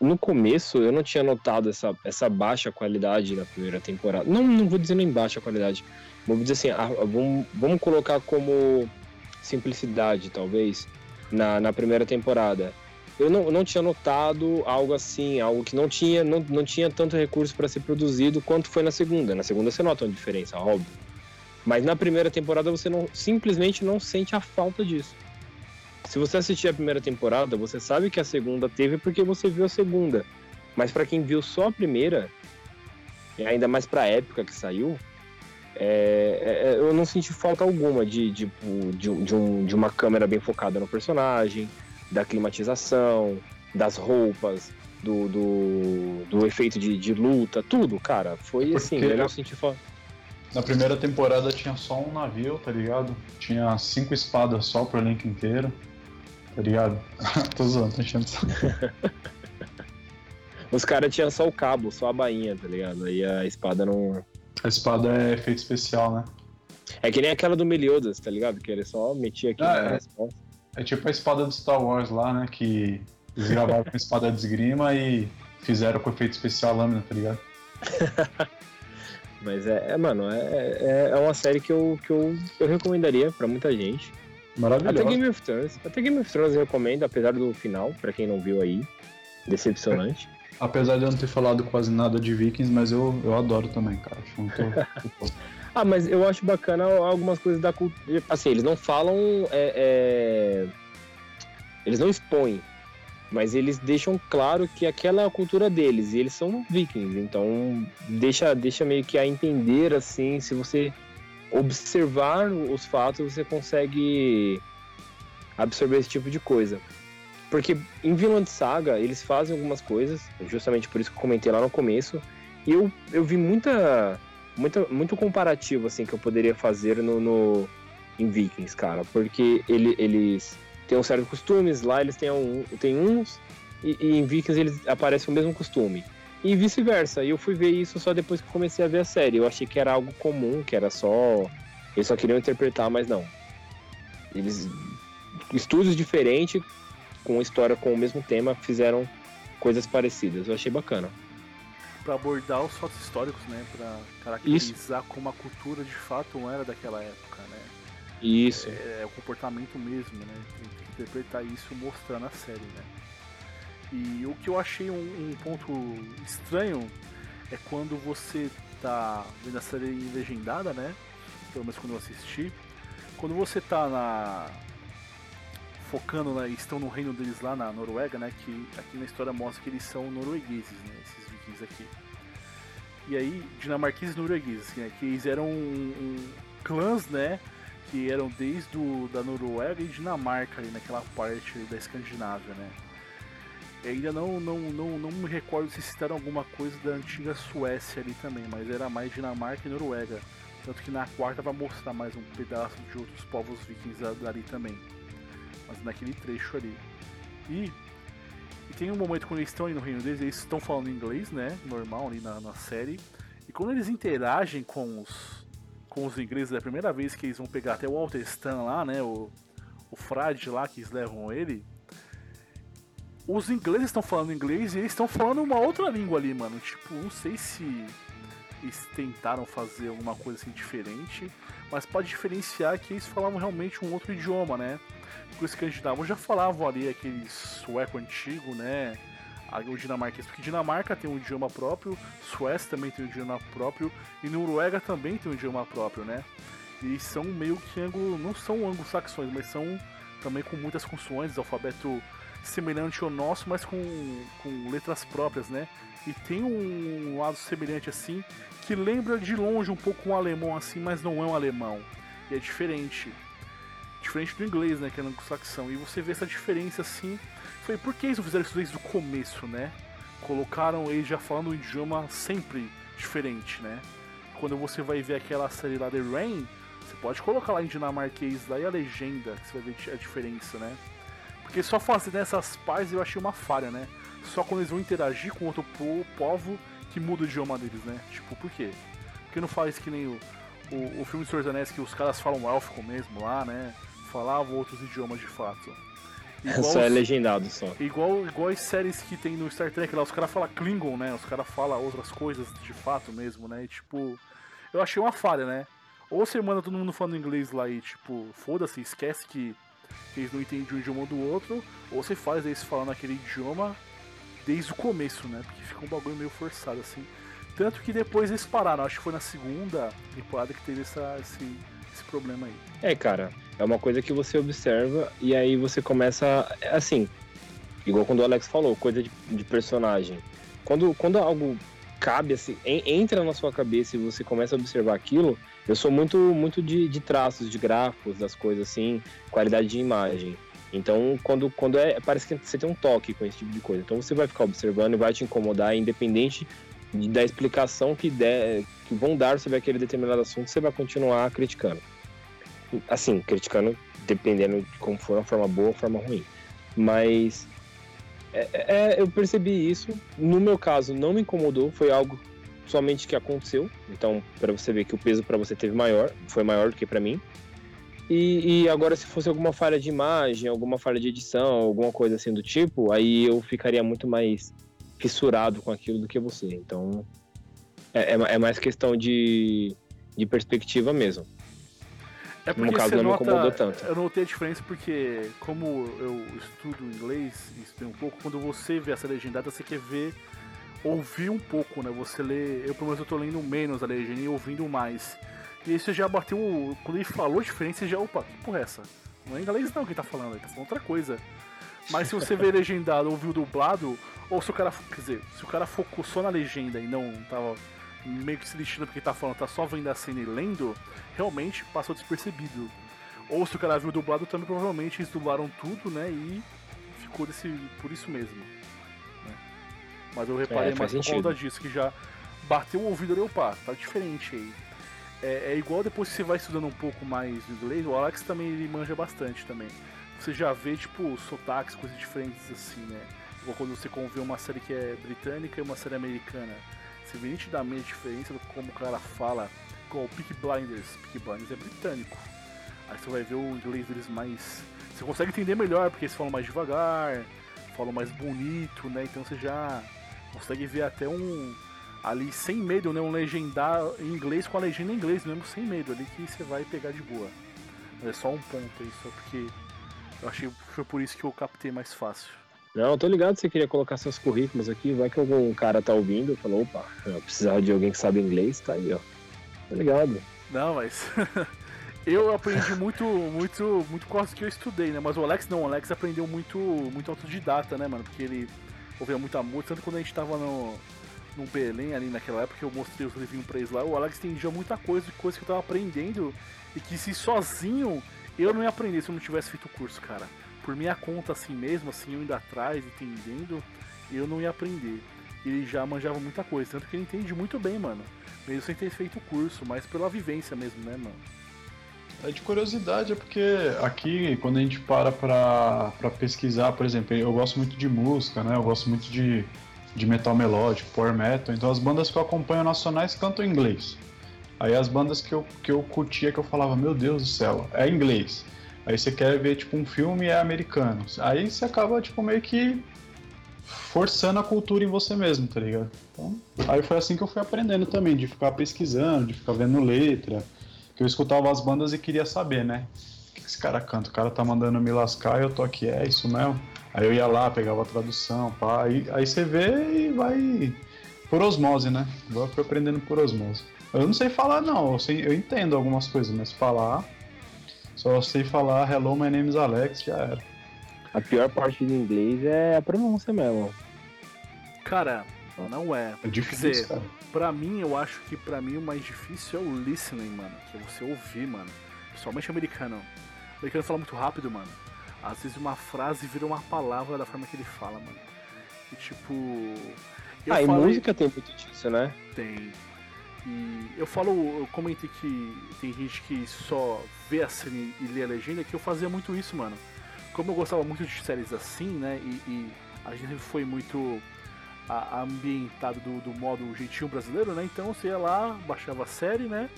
no começo eu não tinha notado essa, essa baixa qualidade na primeira temporada. Não, não vou dizer nem baixa qualidade. Vou dizer assim, ah, vamos, vamos colocar como simplicidade, talvez, na, na primeira temporada eu não, não tinha notado algo assim, algo que não tinha, não, não tinha tanto recurso para ser produzido quanto foi na segunda. Na segunda você nota uma diferença, óbvio. Mas na primeira temporada você não simplesmente não sente a falta disso. Se você assistir a primeira temporada, você sabe que a segunda teve porque você viu a segunda. Mas para quem viu só a primeira, e ainda mais para a época que saiu, é, é, é, eu não senti falta alguma de, de, de, de, um, de uma câmera bem focada no personagem, da climatização, das roupas, do, do, do efeito de, de, luta, tudo, cara. Foi é assim, eu senti falta. Na primeira temporada tinha só um navio, tá ligado? Tinha cinco espadas só pro elenco inteiro, tá ligado? tô zoando, tô enchendo Os caras tinham só o cabo, só a bainha, tá ligado? Aí a espada não. A espada é efeito especial, né? É que nem aquela do Meliodas, tá ligado? Que ele só metia aqui Ah, na é. resposta. É tipo a espada do Star Wars lá, né? Que eles gravaram com espada de esgrima e fizeram com efeito especial a lâmina, tá ligado? Mas é, é, mano, é, é, é uma série que eu, que eu, eu recomendaria pra muita gente. Até Maravilhoso. Game of Thrones. Até Game of Thrones eu recomendo, apesar do final, pra quem não viu aí. Decepcionante. Apesar de eu não ter falado quase nada de Vikings, mas eu, eu adoro também, cara. Muito. Ah, mas eu acho bacana algumas coisas da cultura. Assim, eles não falam. é, é, Eles não expõem. Mas eles deixam claro que aquela é a cultura deles. E eles são vikings. Então, deixa, deixa meio que a entender, assim, se você observar os fatos, você consegue absorver esse tipo de coisa. Porque em Vinland Saga, eles fazem algumas coisas, justamente por isso que eu comentei lá no começo. E eu, eu vi muita muita, muito comparativo assim que eu poderia fazer no, no em Vikings, cara, porque ele, eles têm um certos costumes, lá eles têm, um, têm uns e, e em Vikings eles aparecem o mesmo costume. E vice-versa. E eu fui ver isso só depois que comecei a ver a série. Eu achei que era algo comum, que era só eles só queriam interpretar, mas não. Eles estudos diferentes com história com o mesmo tema fizeram coisas parecidas. Eu achei bacana. Pra abordar os fatos históricos, né? Pra caracterizar como a cultura de fato não era daquela época, né? Isso. É, é o comportamento mesmo, né? Tem que interpretar isso e mostrar na série, né? E o que eu achei um, um ponto estranho é quando você tá vendo a série legendada, né? Pelo menos quando eu assisti. Quando você tá na. Focando, né? Estão no reino deles lá na Noruega, né? Que aqui na história mostra que eles são noruegueses, né? Esses vikings aqui. E aí, dinamarqueses e noruegueses, né? Que eles eram um, um clãs, né? Que eram desde o, da Noruega e Dinamarca ali naquela parte ali da Escandinávia, né? Ainda não, não, não, não me recordo se citaram alguma coisa da antiga Suécia ali também, mas era mais Dinamarca e Noruega. Tanto que na quarta vai mostrar mais um pedaço de outros povos vikings dali também. Mas naquele trecho ali. E, e tem um momento quando eles estão ali no reino deles, eles estão falando inglês, né? Normal ali na, na série. E quando eles interagem com os, com os ingleses, é a primeira vez que eles vão pegar até o Altestan lá, né? O, o frade lá que eles levam ele. Os ingleses estão falando inglês e eles estão falando uma outra língua ali, mano. Tipo, não sei se eles tentaram fazer alguma coisa assim diferente, mas pode diferenciar que eles falavam realmente um outro idioma, né? Porque os escandinavos já falavam ali aquele sueco antigo, né? Aí O dinamarquês, porque Dinamarca tem um idioma próprio, Suécia também tem um idioma próprio, e Noruega também tem um idioma próprio, né? E são meio que anglo, não são anglo-saxões, mas são também com muitas consoantes, alfabeto semelhante ao nosso, mas com, com letras próprias, né? E tem um lado semelhante assim, que lembra de longe um pouco um alemão assim, mas não é um alemão. E é diferente. Diferente do inglês, né? Que é anglo-saxão. E você vê essa diferença assim. Foi por que eles não fizeram isso desde o começo, né? Colocaram eles já falando um idioma sempre diferente, né? Quando você vai ver aquela série lá The Rain, você pode colocar lá em dinamarquês e a legenda, que você vai ver a diferença, né? Porque só fazendo essas partes eu achei uma falha, né? Só quando eles vão interagir com outro po- povo que muda o idioma deles, né? Tipo, por quê? Porque não faz que nem o, o, o filme do Senhor dos Anéis que os caras falam élfico mesmo lá, né? Falavam outros idiomas de fato. Só é legendado só. Igual, igual as séries que tem no Star Trek lá, os caras falam Klingon, né? Os caras falam outras coisas de fato mesmo, né? E, tipo, eu achei uma falha, né? Ou você manda todo mundo falando inglês lá e, tipo, foda-se, esquece que, que eles não entendem um idioma do outro, ou você faz eles falando aquele idioma desde o começo, né? Porque fica um bagulho meio forçado, assim. Tanto que depois eles pararam, acho que foi na segunda temporada que teve essa, esse, esse problema aí. É, cara, é uma coisa que você observa e aí você começa. Assim, igual quando o Alex falou, coisa de, de personagem. Quando, quando algo cabe, assim, en- entra na sua cabeça e você começa a observar aquilo, eu sou muito, muito de, de traços, de gráficos, das coisas assim, qualidade de imagem. Então, quando, quando é. Parece que você tem um toque com esse tipo de coisa. Então você vai ficar observando e vai te incomodar, independente de- da explicação que, der, que vão dar sobre aquele determinado assunto, você vai continuar criticando. Assim, criticando dependendo de como for, uma forma boa ou forma ruim. Mas é, é, eu percebi isso. No meu caso, não me incomodou. Foi algo somente que aconteceu. Então, para você ver que o peso para você teve maior, foi maior do que para mim. E, e, agora, se fosse alguma falha de imagem, alguma falha de edição, alguma coisa assim do tipo, aí eu ficaria muito mais fissurado com aquilo do que você. Então, é, é, é mais questão de, de perspectiva mesmo. É porque no caso, não nota, me incomodou tanto. Eu notei a diferença porque, como eu estudo inglês, estudei um pouco, quando você vê essa legendada, você quer ver, ouvir um pouco, né? Você lê, eu pelo menos eu tô lendo menos a legenda e ouvindo mais. E aí você já bateu, quando ele falou diferente, você já, opa, que porra é essa? Não é inglês não que ele tá falando, ele tá falando outra coisa. Mas se você vê legendado, ouviu dublado, ou se o cara, quer dizer, se o cara focou só na legenda e não tava meio que se lixando porque tá falando, tá só vendo a cena e lendo, realmente passou despercebido. Ou se o cara viu dublado, também provavelmente eles dublaram tudo, né? E ficou desse, por isso mesmo. Né? Mas eu reparei é, mais por conta disso, que já bateu o ouvido ali, opa, tá diferente aí. É, é, igual depois que você vai estudando um pouco mais o inglês, o Alex também ele manja bastante também. Você já vê, tipo, sotaques, coisas diferentes assim, né? Quando você convê uma série que é britânica e uma série americana você vê nitidamente a diferença do como o cara fala com o Peak Blinders. Peak Blinders é britânico. Aí você vai ver o inglês deles mais. Você consegue entender melhor, porque eles falam mais devagar, falam mais bonito, né? Então você já consegue ver até um. Ali sem medo, né? Um legendar em inglês com a legenda em inglês mesmo, sem medo ali que você vai pegar de boa. É só um ponto aí, só porque eu achei que foi por isso que eu captei mais fácil. Não, tô ligado, você queria colocar seus currículos aqui, vai que algum cara tá ouvindo e falou, opa, eu precisava de alguém que sabe inglês, tá aí, ó. Tô ligado. Não, mas eu aprendi muito, muito, muito coisas que eu estudei, né? Mas o Alex não, o Alex aprendeu muito, muito autodidata, né, mano? Porque ele ouvia muita música, tanto quando a gente tava no, no Belém ali naquela época, eu mostrei os livrinhos pra eles lá, o Alex entendia muita coisa, coisa que eu tava aprendendo, e que se sozinho eu não ia aprender se eu não tivesse feito o curso, cara por minha conta assim mesmo, assim, eu indo atrás, entendendo, eu não ia aprender. Ele já manjava muita coisa, tanto que ele entende muito bem, mano. Mesmo sem ter feito o curso, mas pela vivência mesmo, né, mano? É de curiosidade, é porque aqui, quando a gente para pra, pra pesquisar, por exemplo, eu gosto muito de música, né? Eu gosto muito de, de metal melódico, power metal, então as bandas que eu acompanho nacionais cantam em inglês. Aí as bandas que eu, que eu curtia, que eu falava, meu Deus do céu, é inglês. Aí você quer ver tipo um filme é americano. Aí você acaba tipo meio que forçando a cultura em você mesmo, tá ligado? Então, aí foi assim que eu fui aprendendo também, de ficar pesquisando, de ficar vendo letra, que eu escutava as bandas e queria saber, né? O que esse cara canta? O cara tá mandando me lascar eu tô aqui, é isso mesmo? Aí eu ia lá, pegava a tradução, pá, aí, aí você vê e vai por osmose, né? Agora eu fui aprendendo por osmose. Eu não sei falar não, eu, eu entendo algumas coisas, mas falar só sei falar Hello, my name is Alex, já era. A pior parte do inglês é a pronúncia mesmo. Cara, não é. É difícil, dizer, cara. Pra mim, eu acho que pra mim o mais difícil é o listening, mano. Que é você ouvir, mano. Principalmente americano. O americano fala muito rápido, mano. Às vezes uma frase vira uma palavra da forma que ele fala, mano. E tipo. ah, falei... e música tem muito disso, né? Tem. E eu falo, eu comentei que tem gente que só vê a cena e lê a legenda, que eu fazia muito isso, mano. Como eu gostava muito de séries assim, né? E, e a gente foi muito a, ambientado do, do, modo jeitinho brasileiro, né? Então você ia lá, baixava a série, né?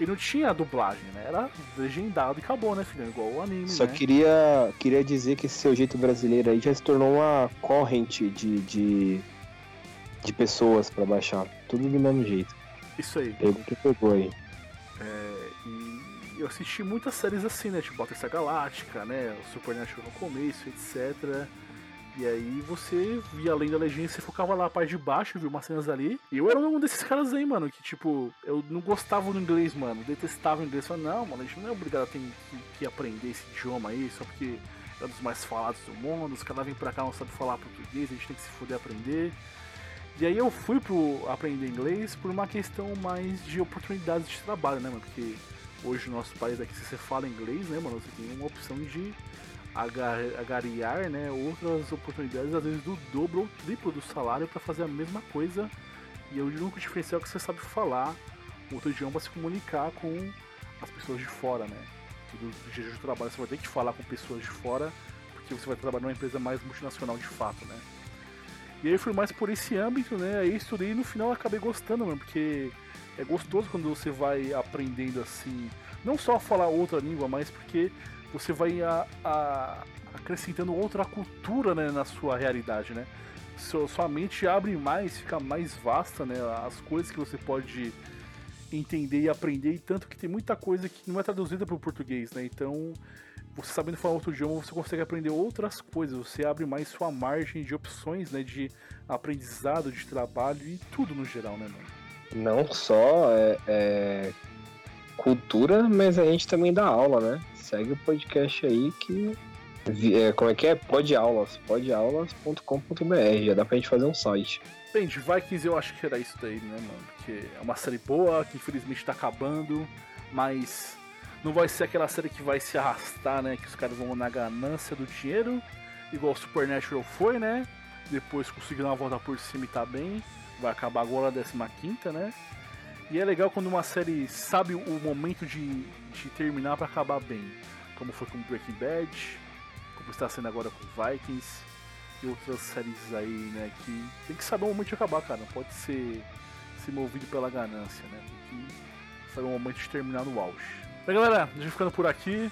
E não tinha dublagem, né? Era legendado e acabou, né, filho? Igual o anime. Só né? queria, queria dizer que esse seu jeito brasileiro aí já se tornou uma corrente de, de, de pessoas para baixar. Tudo do mesmo jeito. Isso aí. Pegou que pegou aí. É, e eu assisti muitas séries assim, né? Tipo Battlestar Galáctica, né? O Supernatural no começo, etc. E aí você via além da legenda, você focava lá a parte de baixo, viu umas cenas ali. E eu era um desses caras aí, mano, que tipo, eu não gostava do inglês, mano. Detestava o inglês. Falei, não, mano, a gente não é obrigado a ter que, que aprender esse idioma aí, só porque é um dos mais falados do mundo. Os caras vêm pra cá não sabem falar português, a gente tem que se fuder aprender. E aí eu fui pro aprender inglês por uma questão mais de oportunidades de trabalho, né, mano? Porque hoje no nosso país aqui, se você fala inglês, né, mano, você tem uma opção de agar agariar, né, outras oportunidades, às vezes do dobro ou triplo do salário para fazer a mesma coisa. E o único diferencial é que você sabe falar outro idioma para se comunicar com as pessoas de fora, né? Do dia de trabalho você vai ter que falar com pessoas de fora, porque você vai trabalhar numa empresa mais multinacional de fato, né? E aí foi mais por esse âmbito, né? Aí estudei e no final acabei gostando, mano, porque é gostoso quando você vai aprendendo assim, não só falar outra língua, mas porque você vai a, a, acrescentando outra cultura né, na sua realidade, né? Sua, sua mente abre mais, fica mais vasta, né? As coisas que você pode entender e aprender, e tanto que tem muita coisa que não é traduzida para o português, né? Então você sabendo falar outro idioma, você consegue aprender outras coisas, você abre mais sua margem de opções, né, de aprendizado, de trabalho e tudo no geral, né, mano? Não só é, é cultura, mas a gente também dá aula, né? Segue o podcast aí que é, como é que é? Podaulas, podaulas.com.br, já dá pra gente fazer um site. Bem, de Vikings eu acho que era isso daí, né, mano? Porque é uma série boa, que infelizmente tá acabando, mas não vai ser aquela série que vai se arrastar, né? Que os caras vão na ganância do dinheiro, igual Supernatural foi, né? Depois conseguiu dar uma volta por cima e tá bem. Vai acabar agora a 15, né? E é legal quando uma série sabe o momento de, de terminar para acabar bem. Como foi com Breaking Bad, como está sendo agora com Vikings e outras séries aí, né? Que tem que saber o momento de acabar, cara. Não pode ser, ser movido pela ganância, né? Tem que saber o momento de terminar no auge. Bem, galera, a gente ficando por aqui.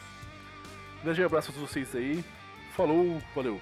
Um grande abraço a todos vocês aí. Falou, valeu.